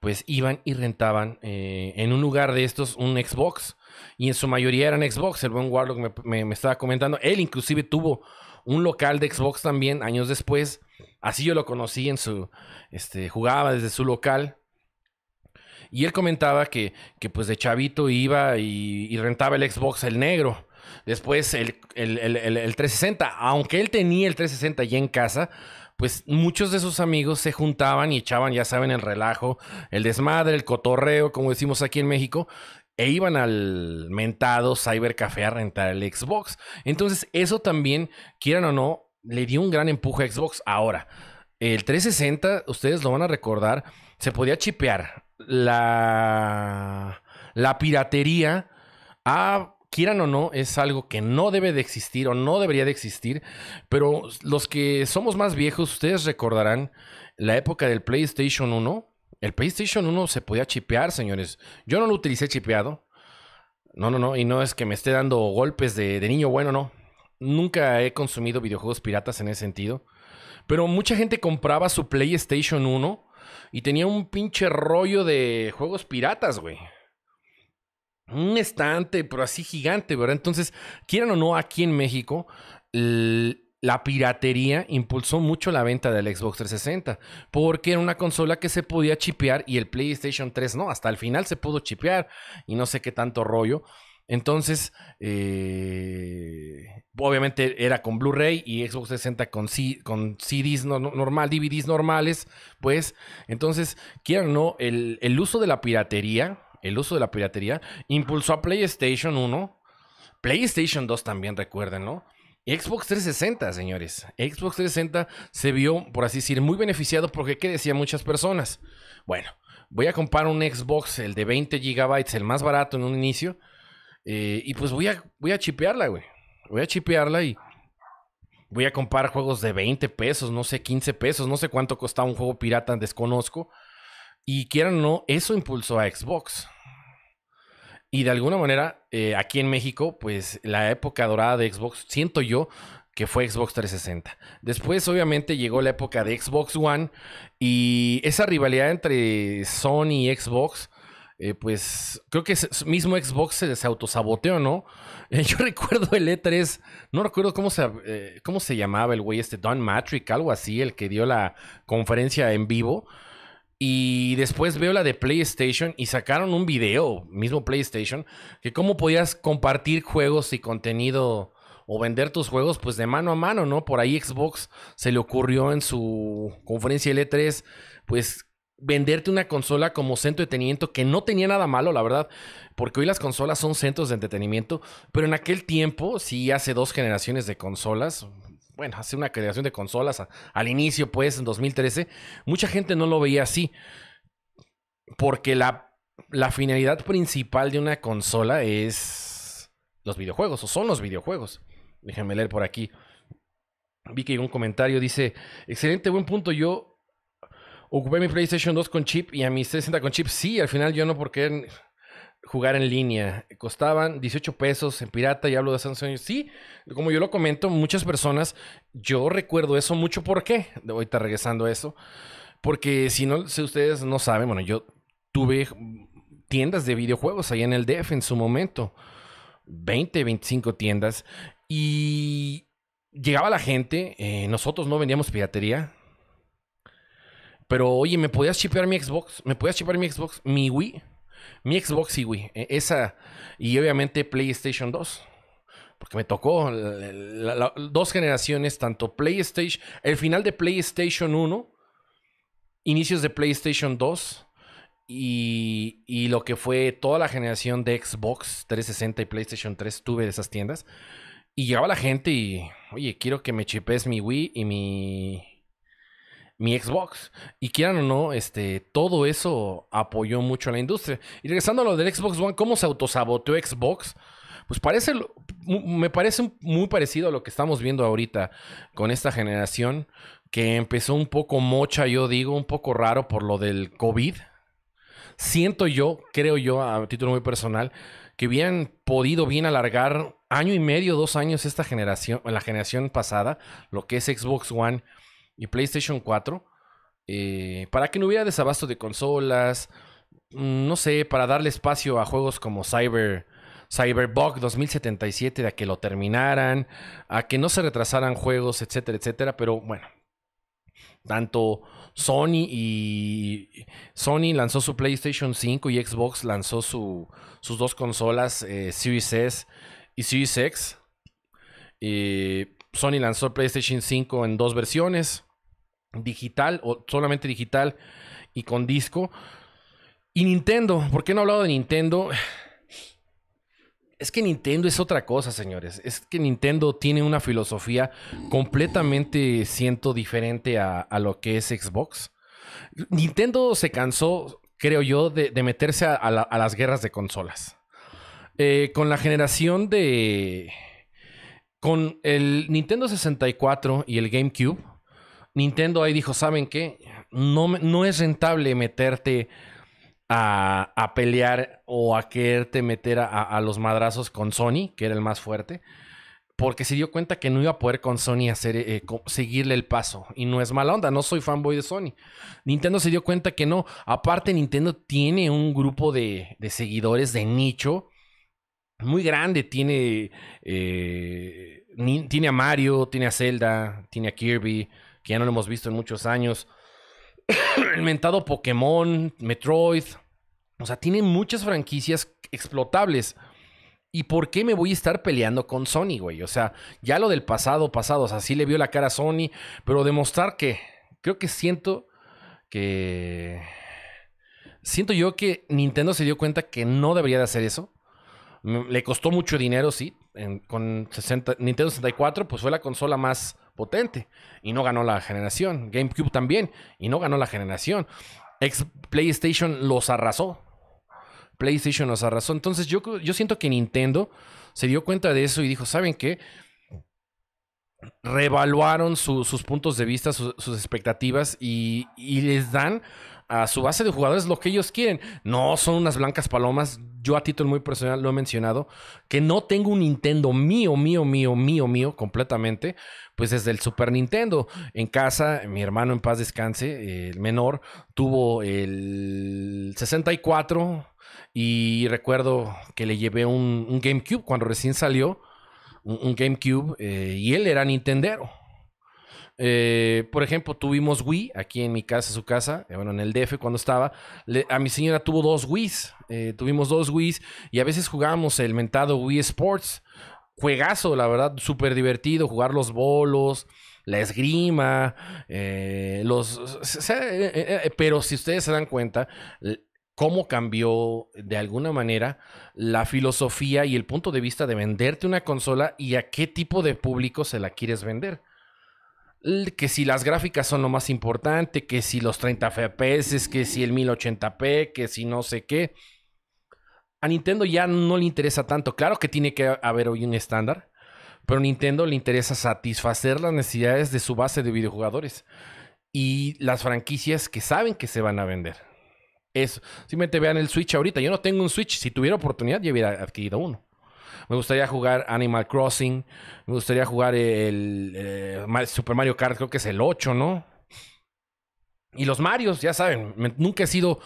S3: pues iban y rentaban eh, en un lugar de estos un Xbox. Y en su mayoría eran Xbox. El buen Warlock me, estaba comentando. Él inclusive tuvo un local de Xbox también años después. Así yo lo conocí en su... Este, jugaba desde su local. Y él comentaba que, que pues de chavito iba y rentaba el Xbox el negro. Después el, 360, aunque él tenía el 360 ya en casa, pues muchos de sus amigos se juntaban y echaban, ya saben, el relajo, el desmadre, el cotorreo, como decimos aquí en México, e iban al mentado Cybercafé a rentar el Xbox. Entonces, eso también, quieran o no, le dio un gran empuje a Xbox. Ahora, el 360, ustedes lo van a recordar, se podía chipear. La, la piratería, a, quieran o no, es algo que no debe de existir o no debería de existir. Pero los que somos más viejos, ustedes recordarán la época del PlayStation 1. El PlayStation 1 se podía chipear, señores. Yo no lo utilicé chipeado. No, no, no. Y no es que me esté dando golpes de, niño bueno, no. Nunca he consumido videojuegos piratas en ese sentido. Pero mucha gente compraba su PlayStation 1 y tenía un pinche rollo de juegos piratas, güey. Un estante, pero así gigante, ¿verdad? Entonces, quieran o no, aquí en México, la piratería impulsó mucho la venta del Xbox 360, porque era una consola que se podía chipear y el PlayStation 3 no, hasta el final se pudo chipear y no sé qué tanto rollo. Entonces, eh, obviamente era con Blu-ray y Xbox 60 con, CDs normal, DVDs normales, pues, entonces, quieran o no, el, uso de la piratería, el uso de la piratería impulsó a PlayStation 1, PlayStation 2 también, recuerden, ¿no? Xbox 360, señores. Xbox 360 se vio, por así decir, muy beneficiado porque, ¿qué decían muchas personas? Bueno, voy a comprar un Xbox, el de 20 GB, el más barato en un inicio, eh, y pues voy a, voy a chipearla, güey. Voy a chipearla y voy a comprar juegos de 20 pesos, no sé, 15 pesos, no sé cuánto costaba un juego pirata, desconozco. Y quieran o no, eso impulsó a Xbox. Y de alguna manera, eh, aquí en México, pues la época dorada de Xbox, siento yo que fue Xbox 360. Después, obviamente, llegó la época de Xbox One y esa rivalidad entre Sony y Xbox eh, pues creo que mismo Xbox se, autosaboteó, ¿no? Yo recuerdo el E3, no recuerdo cómo se, eh, cómo se llamaba el güey este, Don Matrick, algo así, el que dio la conferencia en vivo. Y después veo la de PlayStation y sacaron un video, mismo PlayStation, que cómo podías compartir juegos y contenido o vender tus juegos pues de mano a mano, ¿no? Por ahí Xbox se le ocurrió en su conferencia L3 pues venderte una consola como centro de entretenimiento, que no tenía nada malo, la verdad, porque hoy las consolas son centros de entretenimiento, pero en aquel tiempo, sí, hace dos generaciones de consolas, bueno, hace una generación de consolas al inicio, pues, en 2013, mucha gente no lo veía así, porque la, la finalidad principal de una consola es los videojuegos, o son los videojuegos. Déjenme leer por aquí. Vi que hay un comentario, dice, excelente, buen punto, yo ocupé mi PlayStation 2 con chip y a mi 60 con chip. Sí, al final yo no porque jugar en línea. Costaban 18 pesos en pirata y hablo de hace años. Sí, como yo lo comento, muchas personas, yo recuerdo eso mucho. ¿Por qué? Ahorita regresando a eso. Porque si no, si ustedes no saben, bueno, yo tuve tiendas de videojuegos ahí en el DF en su momento. 20, 25 tiendas. Y llegaba la gente, eh, nosotros no vendíamos piratería, pero oye, ¿me podías chipear mi Xbox? ¿Me podías chipear mi Xbox? Mi Wii. Mi Xbox y Wii. E, esa. Y obviamente PlayStation 2. Porque me tocó dos generaciones, tanto PlayStation, el final de PlayStation 1, inicios de PlayStation 2 y, y, lo que fue toda la generación de Xbox 360 y PlayStation 3 tuve de esas tiendas. Y llegaba la gente y, oye, quiero que me chipes mi Wii y mi, mi Xbox. Y quieran o no, este, todo eso apoyó mucho a la industria. Y regresando a lo del Xbox One, ¿cómo se autosaboteó Xbox? Pues parece, me parece muy parecido a lo que estamos viendo ahorita con esta generación, que empezó un poco mocha, yo digo, un poco raro por lo del COVID. Siento yo, creo yo, a título muy personal, que hubieran podido bien alargar año y medio, dos años esta generación, la generación pasada, lo que es Xbox One y PlayStation 4 eh, para que no hubiera desabasto de consolas, mm, no sé, para darle espacio a juegos como Cyber, Cyberbug 2077, a que lo terminaran, a que no se retrasaran juegos, etcétera, etcétera, pero bueno. Tanto Sony y Sony lanzó su PlayStation 5 y Xbox lanzó su, sus dos consolas eh, Series S y Series X. Eh, Sony lanzó PlayStation 5 en dos versiones digital o solamente digital y con disco. Y Nintendo, ¿por qué no he hablado de Nintendo? Es que Nintendo es otra cosa, señores. Es que Nintendo tiene una filosofía completamente, siento, diferente a, lo que es Xbox. Nintendo se cansó, creo yo, de, meterse a, las guerras de consolas. Eh, con la generación de... Con el Nintendo 64 y el GameCube, Nintendo ahí dijo, ¿saben qué? No, no es rentable meterte a, pelear o a quererte meter a, los madrazos con Sony, que era el más fuerte, porque se dio cuenta que no iba a poder con Sony hacer, eh, seguirle el paso. Y no es mala onda, no soy fanboy de Sony. Nintendo se dio cuenta que no. Aparte, Nintendo tiene un grupo de, seguidores de nicho muy grande. Tiene, eh, tiene a Mario, tiene a Zelda, tiene a Kirby, que ya no lo hemos visto en muchos años. el mentado Pokémon, Metroid. O sea, tiene muchas franquicias explotables. ¿Y por qué me voy a estar peleando con Sony, güey? O sea, ya lo del pasado, pasado, o sea, sí le vio la cara a Sony, pero demostrar que, creo que siento que... Siento yo que Nintendo se dio cuenta que no debería de hacer eso. Le costó mucho dinero, sí. con 60, Nintendo 64, pues fue la consola más potente y no ganó la generación. GameCube también y no ganó la generación. Ex PlayStation los arrasó. PlayStation los arrasó. Entonces yo, yo siento que Nintendo se dio cuenta de eso y dijo, ¿saben qué? Reevaluaron sus puntos de vista, sus expectativas y les dan a su base de jugadores lo que ellos quieren. No son unas blancas palomas. Yo a título muy personal lo he mencionado, que no tengo un Nintendo mío, mío, mío, mío, mío, completamente, pues desde el Super Nintendo. En casa, mi hermano en paz descanse, el menor, tuvo el 64 y recuerdo que le llevé un, GameCube cuando recién salió, un, GameCube, eh, y él era Nintendero. Eh, por ejemplo, tuvimos Wii aquí en mi casa, su casa, eh, bueno, en el DF cuando estaba. a mi señora tuvo dos Wii's, eh, tuvimos dos Wii's y a veces jugábamos el mentado Wii Sports. Juegazo, la verdad, súper divertido, jugar los bolos, la esgrima, los... pero si ustedes se dan cuenta, cómo cambió de alguna manera la filosofía y el punto de vista de venderte una consola y a qué tipo de público se la quieres vender que si las gráficas son lo más importante, que si los 30 FPS, que si el 1080p, que si no sé qué. A Nintendo ya no le interesa tanto. Claro que tiene que haber hoy un estándar, pero a Nintendo le interesa satisfacer las necesidades de su base de videojugadores y las franquicias que saben que se van a vender. Eso. Simplemente vean el Switch ahorita. Yo no tengo un Switch. Si tuviera oportunidad, ya hubiera adquirido uno. Me gustaría jugar Animal Crossing. Me gustaría jugar el, eh, Super Mario Kart, creo que es el 8, ¿no? Y los Marios, ya saben, nunca he sido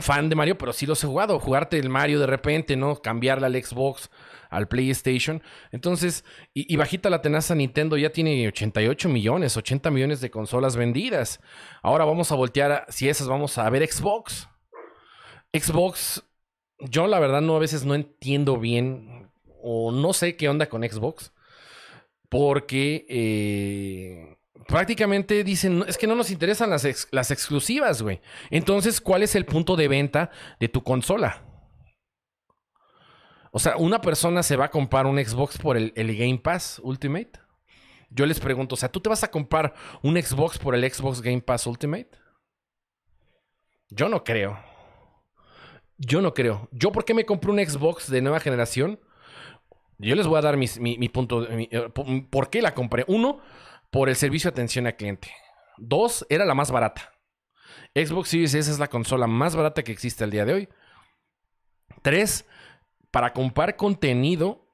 S3: fan de Mario, pero sí los he jugado. Jugarte el Mario de repente, ¿no? Cambiarle al Xbox, al PlayStation. Entonces, y, bajita la tenaza Nintendo ya tiene 88 millones, 80 millones de consolas vendidas. Ahora vamos a voltear, si esas vamos a ver Xbox. Xbox, yo la verdad no a veces no entiendo bien o no sé qué onda con Xbox, porque eh, prácticamente dicen, es que no nos interesan las, exclusivas, güey. Entonces, ¿cuál es el punto de venta de tu consola? O sea, una persona se va a comprar un Xbox por el, el, Game Pass Ultimate. Yo les pregunto, o sea, ¿tú te vas a comprar un Xbox por el Xbox Game Pass Ultimate? Yo no creo. Yo no creo. ¿Yo por qué me compré un Xbox de nueva generación? Yo les voy a dar mi, punto. Eh, ¿Por qué la compré? Uno, por el servicio de atención al cliente. Dos, era la más barata. Xbox Series S es la consola más barata que existe al día de hoy. Tres, para comprar contenido,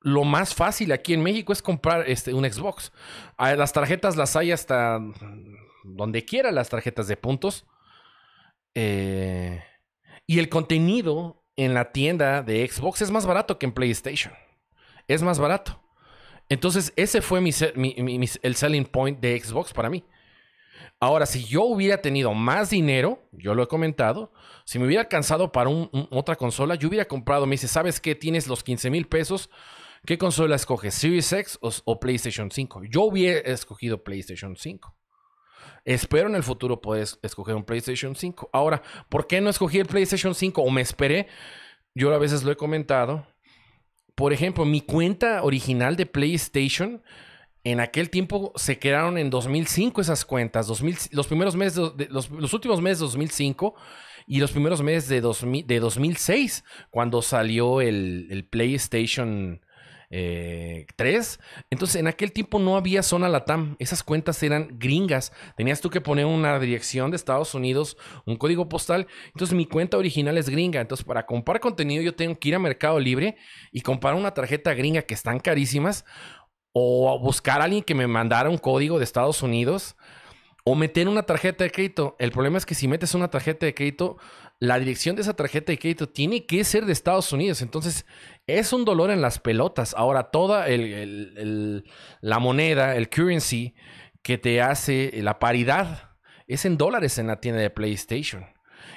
S3: lo más fácil aquí en México es comprar este, un Xbox. Las tarjetas las hay hasta donde quiera, las tarjetas de puntos. Eh, y el contenido en la tienda de Xbox es más barato que en PlayStation es más barato. Entonces, ese fue mi, el selling point de Xbox para mí. Ahora, si yo hubiera tenido más dinero, yo lo he comentado, si me hubiera alcanzado para otra consola, yo hubiera comprado, me dice, ¿sabes qué? Tienes los 15 mil pesos. ¿Qué consola escoges? ¿Series X o, PlayStation 5? Yo hubiera escogido PlayStation 5. Espero en el futuro poder escoger un PlayStation 5. Ahora, ¿por qué no escogí el PlayStation 5 o me esperé? Yo a veces lo he comentado por ejemplo, mi cuenta original de PlayStation, en aquel tiempo se crearon en 2005 esas cuentas, los primeros meses, de, los, últimos meses de 2005 y los primeros meses de, 2006, cuando salió el, PlayStation 3. Eh, Entonces, en aquel tiempo no había zona Latam. Esas cuentas eran gringas. Tenías tú que poner una dirección de Estados Unidos, un código postal. Entonces, mi cuenta original es gringa. Entonces, para comprar contenido, yo tengo que ir a Mercado Libre y comprar una tarjeta gringa que están carísimas o buscar a alguien que me mandara un código de Estados Unidos o meter una tarjeta de crédito. El problema es que si metes una tarjeta de crédito, la dirección de esa tarjeta de crédito tiene que ser de Estados Unidos. Entonces, es un dolor en las pelotas. Ahora, toda la moneda, el currency que te hace la paridad, es en dólares en la tienda de PlayStation.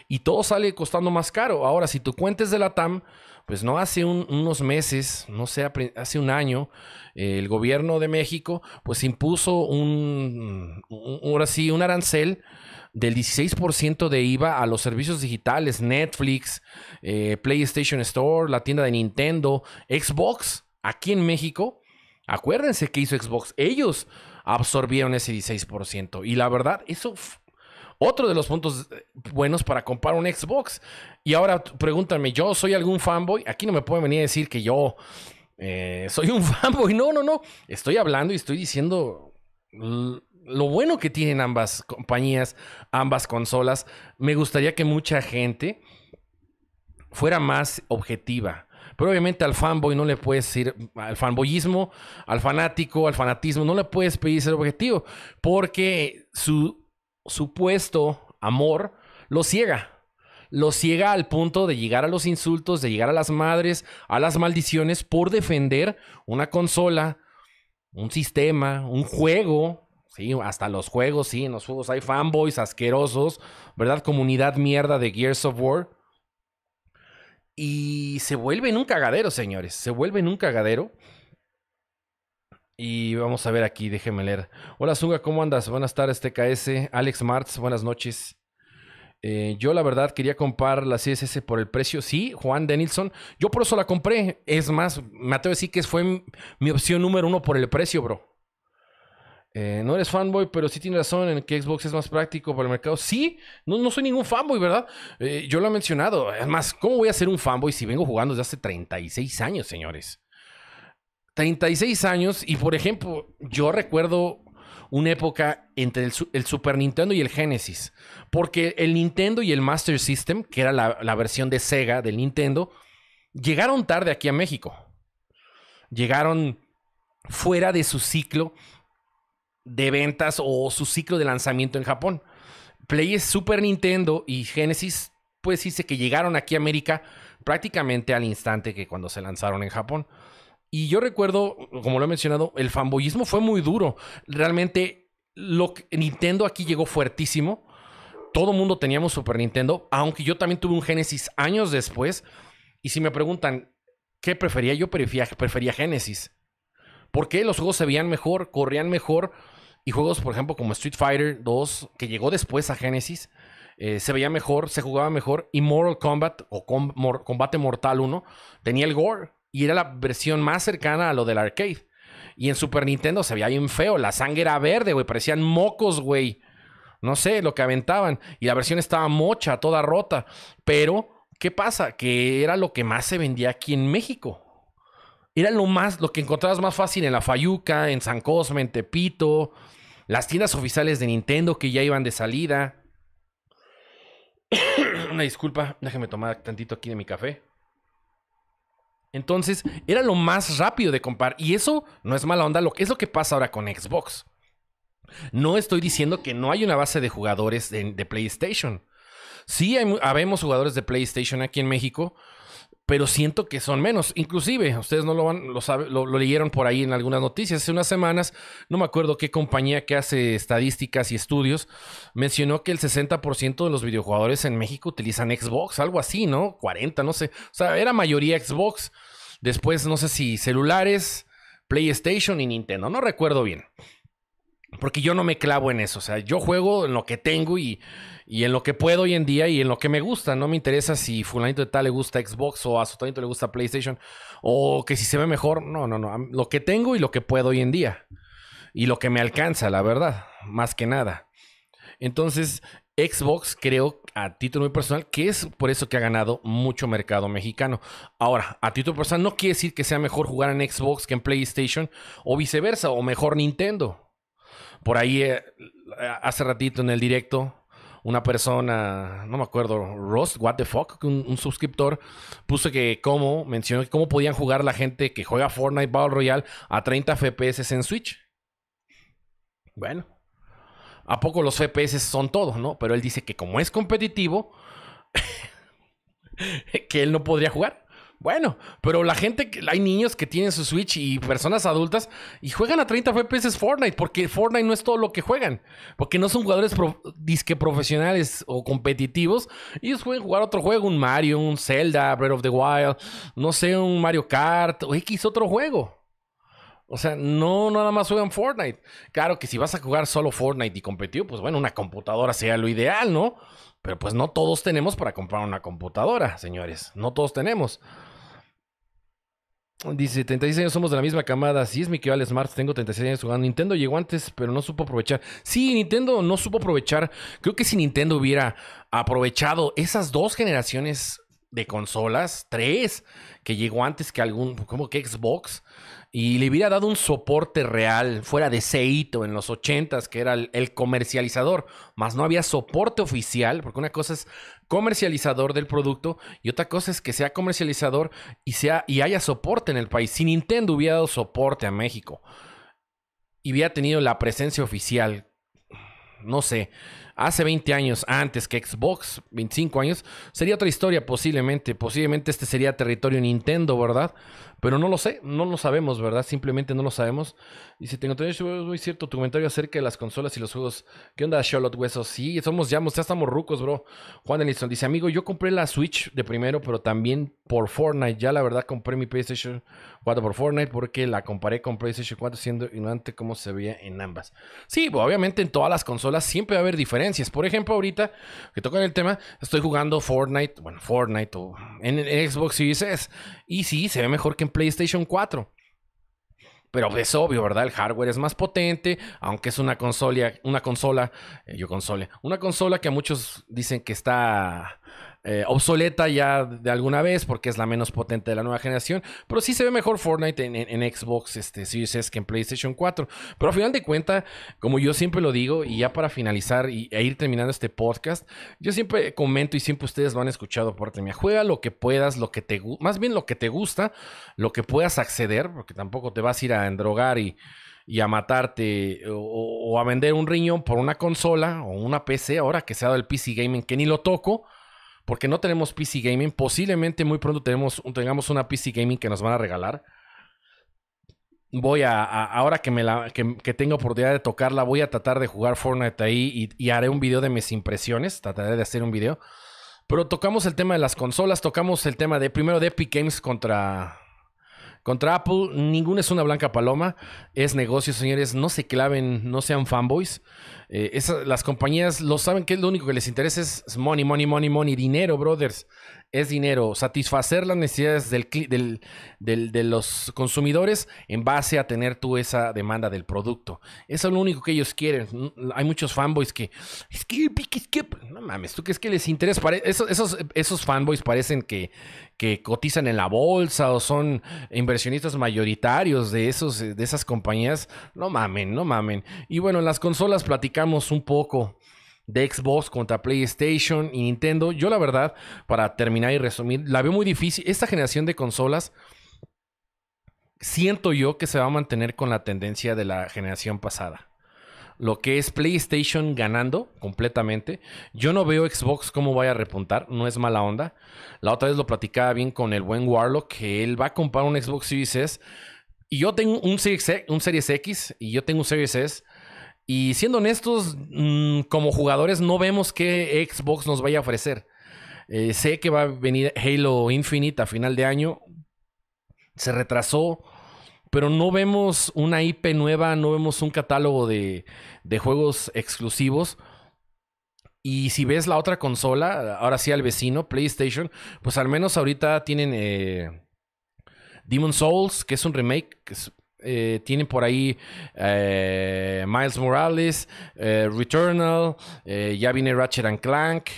S3: Y todo sale costando más caro. Ahora, si tu cuenta es de la TAM, pues no hace unos meses, no sé, hace un año, el gobierno de México pues impuso un, un arancel del 16% de IVA a los servicios digitales, Netflix, eh, PlayStation Store, la tienda de Nintendo, Xbox, aquí en México. Acuérdense que hizo Xbox. Ellos absorbieron ese 16%. Y la verdad, eso otro de los puntos eh, buenos para comprar un Xbox. Y ahora pregúntame, ¿yo soy algún fanboy? Aquí no me pueden venir a decir que yo eh, soy un fanboy. No, no, no. Estoy hablando y estoy diciendo lo bueno que tienen ambas compañías, ambas consolas. Me gustaría que mucha gente fuera más objetiva. Pero obviamente al fanboy no le puedes decir, al fanboyismo, al fanático, al fanatismo, no le puedes pedir ser objetivo, porque su supuesto amor lo ciega. Lo ciega al punto de llegar a los insultos, de llegar a las madres, a las maldiciones por defender una consola, un sistema, un juego. Sí, hasta los juegos, sí, en los juegos hay fanboys asquerosos, ¿verdad? Comunidad mierda de Gears of War. Y se vuelve en un cagadero, señores. Se vuelve en un cagadero. Y vamos a ver aquí, déjeme leer. Hola Zunga, ¿cómo andas? Buenas tardes, TKS. Alex Martz, buenas noches. Eh, yo la verdad quería comprar la CSS por el precio. Sí, Juan Denilson. Yo por eso la compré. Es más, me atrevo a decir que fue mi opción número uno por el precio, bro. Eh, no eres fanboy, pero sí tienes razón en que Xbox es más práctico para el mercado. Sí, no, no soy ningún fanboy, ¿verdad? Eh, yo lo he mencionado. Además, ¿cómo voy a ser un fanboy si vengo jugando desde hace 36 años, señores? 36 años y por ejemplo, yo recuerdo una época entre el, Super Nintendo y el Genesis, porque el Nintendo y el Master System, que era la, versión de Sega del Nintendo, llegaron tarde aquí a México. Llegaron fuera de su ciclo de ventas o su ciclo de lanzamiento en Japón. Play Super Nintendo y Genesis, pues dice que llegaron aquí a América prácticamente al instante que cuando se lanzaron en Japón. Y yo recuerdo, como lo he mencionado, el fanboyismo fue muy duro. Realmente, lo Nintendo aquí llegó fuertísimo. Todo mundo teníamos Super Nintendo, aunque yo también tuve un Genesis años después. Y si me preguntan, ¿qué prefería? Yo prefería, prefería Genesis. Porque los juegos se veían mejor, corrían mejor. Y juegos, por ejemplo, como Street Fighter 2, que llegó después a Genesis, eh, se veía mejor, se jugaba mejor. Y Mortal Kombat o Combate Mortal 1 tenía el gore y era la versión más cercana a lo del arcade. Y en Super Nintendo se veía bien feo. La sangre era verde, güey. Parecían mocos, güey. No sé, lo que aventaban. Y la versión estaba mocha, toda rota. Pero, ¿qué pasa? Que era lo que más se vendía aquí en México. Era lo más, lo que encontrabas más fácil en la Fayuca, en San Cosme, en Tepito. Las tiendas oficiales de Nintendo que ya iban de salida. Una disculpa, déjeme tomar tantito aquí de mi café. Entonces, era lo más rápido de comprar. Y eso no es mala onda, lo que es lo que pasa ahora con Xbox. No estoy diciendo que no hay una base de jugadores de, PlayStation. Sí, hay, habemos jugadores de PlayStation aquí en México, pero siento que son menos. Inclusive, ustedes no lo, van, lo, lo, leyeron por ahí en algunas noticias. Hace unas semanas, no me acuerdo qué compañía que hace estadísticas y estudios, mencionó que el 60% de los videojugadores en México utilizan Xbox, algo así, ¿no? 40, no sé. O sea, era mayoría Xbox. Después, no sé si celulares, PlayStation y Nintendo, no recuerdo bien. Porque yo no me clavo en eso. O sea, yo juego en lo que tengo y, y en lo que puedo hoy en día y en lo que me gusta. No me interesa si fulanito de tal le gusta Xbox o a su talento le gusta PlayStation o que si se ve mejor. No, no, no. Lo que tengo y lo que puedo hoy en día. Y lo que me alcanza, la verdad. Más que nada. Entonces, Xbox creo a título muy personal que es por eso que ha ganado mucho mercado mexicano. Ahora, a título personal no quiere decir que sea mejor jugar en Xbox que en PlayStation o viceversa, o mejor Nintendo. Por ahí, eh, hace ratito en el directo, una persona, no me acuerdo, Ross, what the fuck, un, suscriptor, puso que cómo, mencionó cómo podían jugar la gente que juega Fortnite Battle Royale a 30 FPS en Switch. Bueno, ¿a poco los FPS son todos, no? Pero él dice que como es competitivo, que él no podría jugar. Bueno, pero la gente, hay niños que tienen su Switch y personas adultas y juegan a 30 FPS Fortnite, porque Fortnite no es todo lo que juegan, porque no son jugadores disque profesionales o competitivos. Ellos pueden jugar otro juego, un Mario, un Zelda, Breath of the Wild, no sé, un Mario Kart o X otro juego. O sea, no nada más juegan Fortnite. Claro que si vas a jugar solo Fortnite y competitivo, pues bueno, una computadora sea lo ideal, ¿no? Pero pues no todos tenemos para comprar una computadora, señores. No todos tenemos. Dice, 36 años somos de la misma camada. Sí, es mi que Smart, tengo 36 años jugando. Nintendo llegó antes, pero no supo aprovechar. Sí, Nintendo no supo aprovechar. Creo que si Nintendo hubiera aprovechado esas dos generaciones de consolas, tres, que llegó antes que algún, como que Xbox, y le hubiera dado un soporte real fuera de Seito en los 80s, que era el, comercializador, más no había soporte oficial, porque una cosa es comercializador del producto y otra cosa es que sea comercializador y, sea, y haya soporte en el país. Si Nintendo hubiera dado soporte a México y hubiera tenido la presencia oficial, no sé, hace 20 años antes que Xbox, 25 años, sería otra historia posiblemente. Posiblemente este sería territorio Nintendo, ¿verdad? Pero no lo sé, no lo sabemos, ¿verdad? Simplemente no lo sabemos. Dice, tengo muy cierto tu comentario acerca de las consolas y los juegos. ¿Qué onda, Charlotte Huesos? Sí, somos ya, ya estamos rucos, bro. Juan Denison dice, amigo, yo compré la Switch de primero, pero también por Fortnite. Ya la verdad compré mi PlayStation 4 por Fortnite porque la comparé con PlayStation 4 siendo ignorante cómo se veía en ambas. Sí, obviamente en todas las consolas siempre va a haber diferencias. Por ejemplo, ahorita que toca el tema, estoy jugando Fortnite, bueno, Fortnite o en, Xbox Series S. Y sí, se ve mejor que en PlayStation 4. Pero es obvio, ¿verdad? El hardware es más potente, aunque es una consola, una consola, eh, yo consola, una consola que a muchos dicen que está eh, obsoleta ya de alguna vez porque es la menos potente de la nueva generación, pero sí se ve mejor Fortnite en, Xbox este, Series S que en PlayStation 4. Pero a final de cuentas, como yo siempre lo digo, y ya para finalizar y, e ir terminando este podcast, yo siempre comento y siempre ustedes lo han escuchado por mía, juega lo que puedas, lo que te más bien lo que te gusta, lo que puedas acceder, porque tampoco te vas a ir a endrogar y y a matarte o, o, a vender un riñón por una consola o una PC, ahora que se ha dado el PC Gaming, que ni lo toco, porque no tenemos PC Gaming. Posiblemente muy pronto tengamos una PC Gaming que nos van a regalar. Voy a, ahora que, me la, que, tengo oportunidad de tocarla, voy a tratar de jugar Fortnite ahí y, haré un video de mis impresiones. Trataré de hacer un video. Pero tocamos el tema de las consolas, tocamos el tema de primero de Epic Games contra, contra Apple. Ninguno es una blanca paloma. Es negocio, señores. No se claven, no sean fanboys. Eh, las compañías lo saben que lo único que les interesa es money, money, money, money, dinero, brothers. Es dinero, satisfacer las necesidades del, del, de los consumidores en base a tener tú esa demanda del producto. Eso es lo único que ellos quieren. Hay muchos fanboys que, es que, es que, no mames, ¿tú crees que les interesa? Esos, esos, esos fanboys parecen que, que cotizan en la bolsa o son inversionistas mayoritarios de, esos, de esas compañías. No mamen, no mamen. Y bueno, en las consolas platicamos un poco de Xbox contra PlayStation y Nintendo. Yo la verdad, para terminar y resumir, la veo muy difícil. Esta generación de consolas, siento yo que se va a mantener con la tendencia de la generación pasada. Lo que es PlayStation ganando completamente. Yo no veo Xbox cómo vaya a repuntar, no es mala onda. La otra vez lo platicaba bien con el buen Warlock, que él va a comprar un Xbox Series S. Y yo tengo un Series, un Series X y yo tengo un Series S. Y siendo honestos, mm, como jugadores no vemos qué Xbox nos vaya a ofrecer. Eh, sé que va a venir Halo Infinite a final de año. Se retrasó pero no vemos una IP nueva, no vemos un catálogo de, de juegos exclusivos. Y si ves la otra consola, ahora sí al vecino, PlayStation, pues al menos ahorita tienen eh, Demon Souls, que es un remake, eh, tienen por ahí eh, Miles Morales, Returnal, ya viene Ratchet and Clank.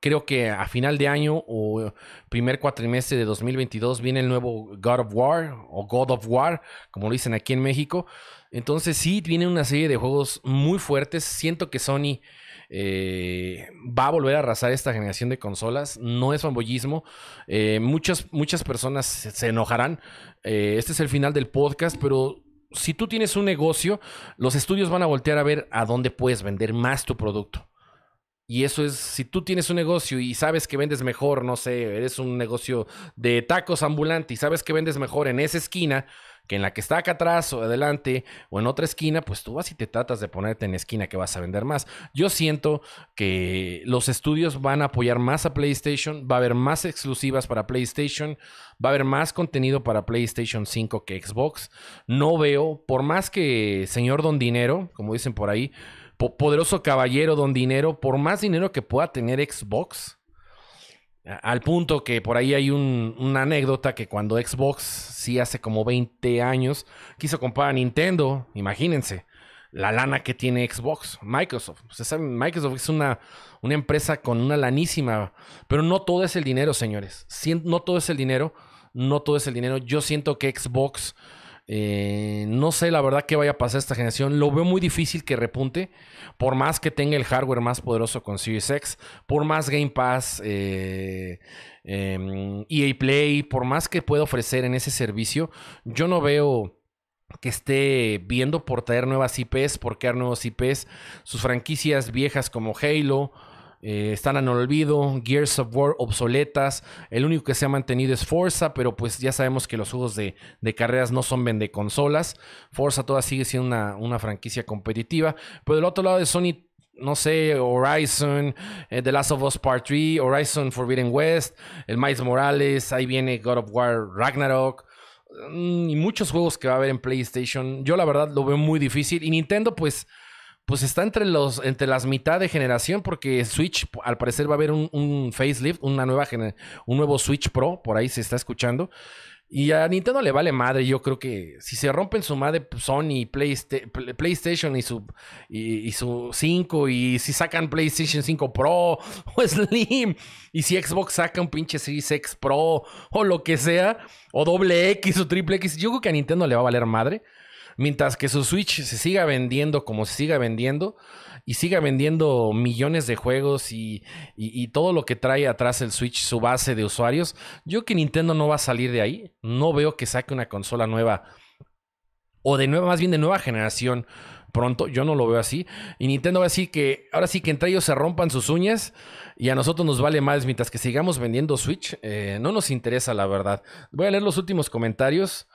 S3: creo que a final de año o primer cuatrimestre de 2022 viene el nuevo God of War o God of War, como lo dicen aquí en México. Entonces sí, viene una serie de juegos muy fuertes. Siento que Sony eh, va a volver a arrasar esta generación de consolas. No es fanboyismo. Eh, muchas, muchas personas se, enojarán. Eh, este es el final del podcast, pero si tú tienes un negocio, los estudios van a voltear a ver a dónde puedes vender más tu producto. Y eso es, si tú tienes un negocio y sabes que vendes mejor, no sé, eres un negocio de tacos ambulante y sabes que vendes mejor en esa esquina, que en la que está acá atrás o adelante o en otra esquina, pues tú vas y te tratas de ponerte en esquina que vas a vender más. Yo siento que los estudios van a apoyar más a PlayStation, va a haber más exclusivas para PlayStation, va a haber más contenido para PlayStation 5 que Xbox. No veo, por más que señor Don Dinero, como dicen por ahí, poderoso caballero Don Dinero, por más dinero que pueda tener Xbox, al punto que por ahí hay una anécdota que cuando Xbox, sí hace como 20 años, quiso comprar a Nintendo, imagínense, la lana que tiene Xbox, Microsoft. Microsoft es una, una empresa con una lanísima, pero no todo es el dinero, señores. No todo es el dinero, no todo es el dinero. Yo siento que Xbox eh, no sé la verdad qué vaya a pasar esta generación. Lo veo muy difícil que repunte. Por más que tenga el hardware más poderoso con Series X. Por más Game Pass. EA eh, em, e Play. Por más que pueda ofrecer en ese servicio. Yo no veo que esté viendo por traer nuevas IPs, por crear nuevos IPs, sus franquicias viejas como Halo, eh, están en olvido, Gears of War obsoletas. El único que se ha mantenido es Forza, pero pues ya sabemos que los juegos de, carreras no son vende consolas. Forza toda sigue siendo una, franquicia competitiva. Pero del otro lado de Sony no sé, Horizon, eh, The Last of Us Part 3, Horizon Forbidden West, el Miles Morales, ahí viene God of War Ragnarok. Mm, y muchos juegos que va a haber en PlayStation. Yo la verdad lo veo muy difícil. Y Nintendo, pues pues está entre los entre las mitad de generación porque Switch al parecer va a haber un, facelift, una nueva un nuevo Switch Pro, por ahí se está escuchando. Y a Nintendo le vale madre, yo creo que si se rompen su madre Sony, PlayStation y su, y, su 5, y si sacan PlayStation 5 Pro o Slim, y si Xbox saca un pinche Series X Pro o lo que sea, o doble X o triple X, yo creo que a Nintendo le va a valer madre. Mientras que su Switch se siga vendiendo como se siga vendiendo y siga vendiendo millones de juegos y, todo lo que trae atrás el Switch, su base de usuarios, yo que Nintendo no va a salir de ahí. No veo que saque una consola nueva o de nueva, más bien de nueva generación pronto. Yo no lo veo así. Y Nintendo va a decir que ahora sí que entre ellos se rompan sus uñas y a nosotros nos vale más mientras que sigamos vendiendo Switch. Eh, no nos interesa, la verdad. Voy a leer los últimos comentarios.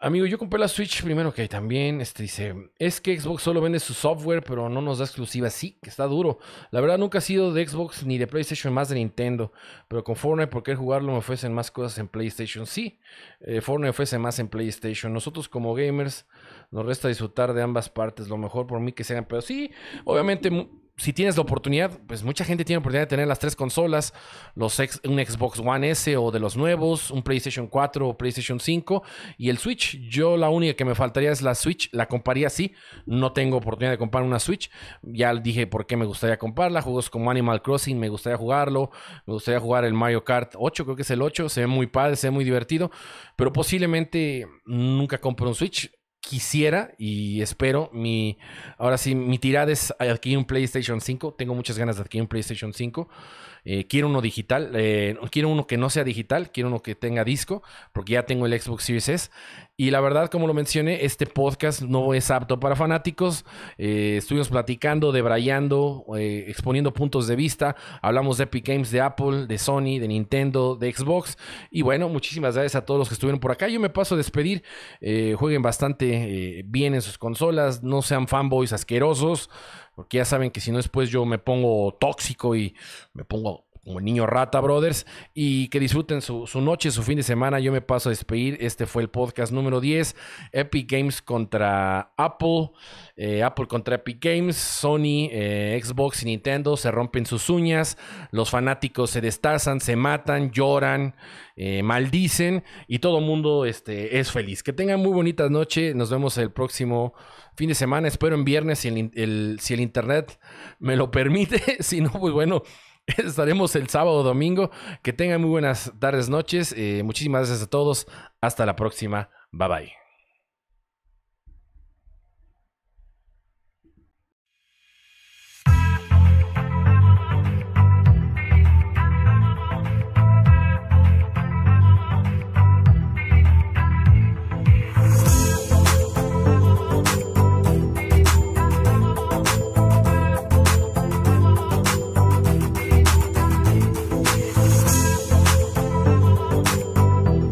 S3: Amigo, yo compré la Switch primero que también este, dice, es que Xbox solo vende su software, pero no nos da exclusiva. Sí, que está duro. La verdad nunca ha sido de Xbox ni de PlayStation, más de Nintendo. Pero con Fortnite, por querer jugarlo, me ofrecen más cosas en PlayStation. Sí, eh, Fortnite ofrece más en PlayStation. Nosotros como gamers nos resta disfrutar de ambas partes. Lo mejor por mí que sean, pero sí, obviamente si tienes la oportunidad, pues mucha gente tiene la oportunidad de tener las tres consolas, los un Xbox One S o de los nuevos, un PlayStation 4 o PlayStation 5 y el Switch. Yo la única que me faltaría es la Switch, la compraría así, no tengo oportunidad de comprar una Switch, ya dije por qué me gustaría comprarla, juegos como Animal Crossing me gustaría jugarlo, me gustaría jugar el Mario Kart 8, creo que es el 8, se ve muy padre, se ve muy divertido, pero posiblemente nunca compre un Switch quisiera y espero mi ahora sí mi tirada es adquirir un PlayStation 5 tengo muchas ganas de adquirir un PlayStation 5 eh, quiero uno digital eh, quiero uno que no sea digital quiero uno que tenga disco porque ya tengo el Xbox Series S y la verdad, como lo mencioné, este podcast no es apto para fanáticos. Eh, estuvimos platicando, debrayando, exponiendo puntos de vista. Hablamos de Epic Games, de Apple, de Sony, de Nintendo, de Xbox. Y bueno, muchísimas gracias a todos los que estuvieron por acá. Yo me paso a despedir. Jueguen bastante bien en sus consolas. No sean fanboys asquerosos. Porque ya saben que si no después yo me pongo tóxico y me pongo como Niño Rata Brothers, y que disfruten su, su, noche, su fin de semana. Yo me paso a despedir. Este fue el podcast número 10. Epic Games contra Apple, eh, Apple contra Epic Games, Sony, eh, Xbox y Nintendo se rompen sus uñas, los fanáticos se destazan, se matan, lloran, eh, maldicen y todo el mundo este, es feliz. Que tengan muy bonita noche. Nos vemos el próximo fin de semana. Espero en viernes si el, si el internet me lo permite. si no, pues bueno. Estaremos el sábado domingo. Que tengan muy buenas tardes, noches. Eh, muchísimas gracias a todos. Hasta la próxima. Bye bye.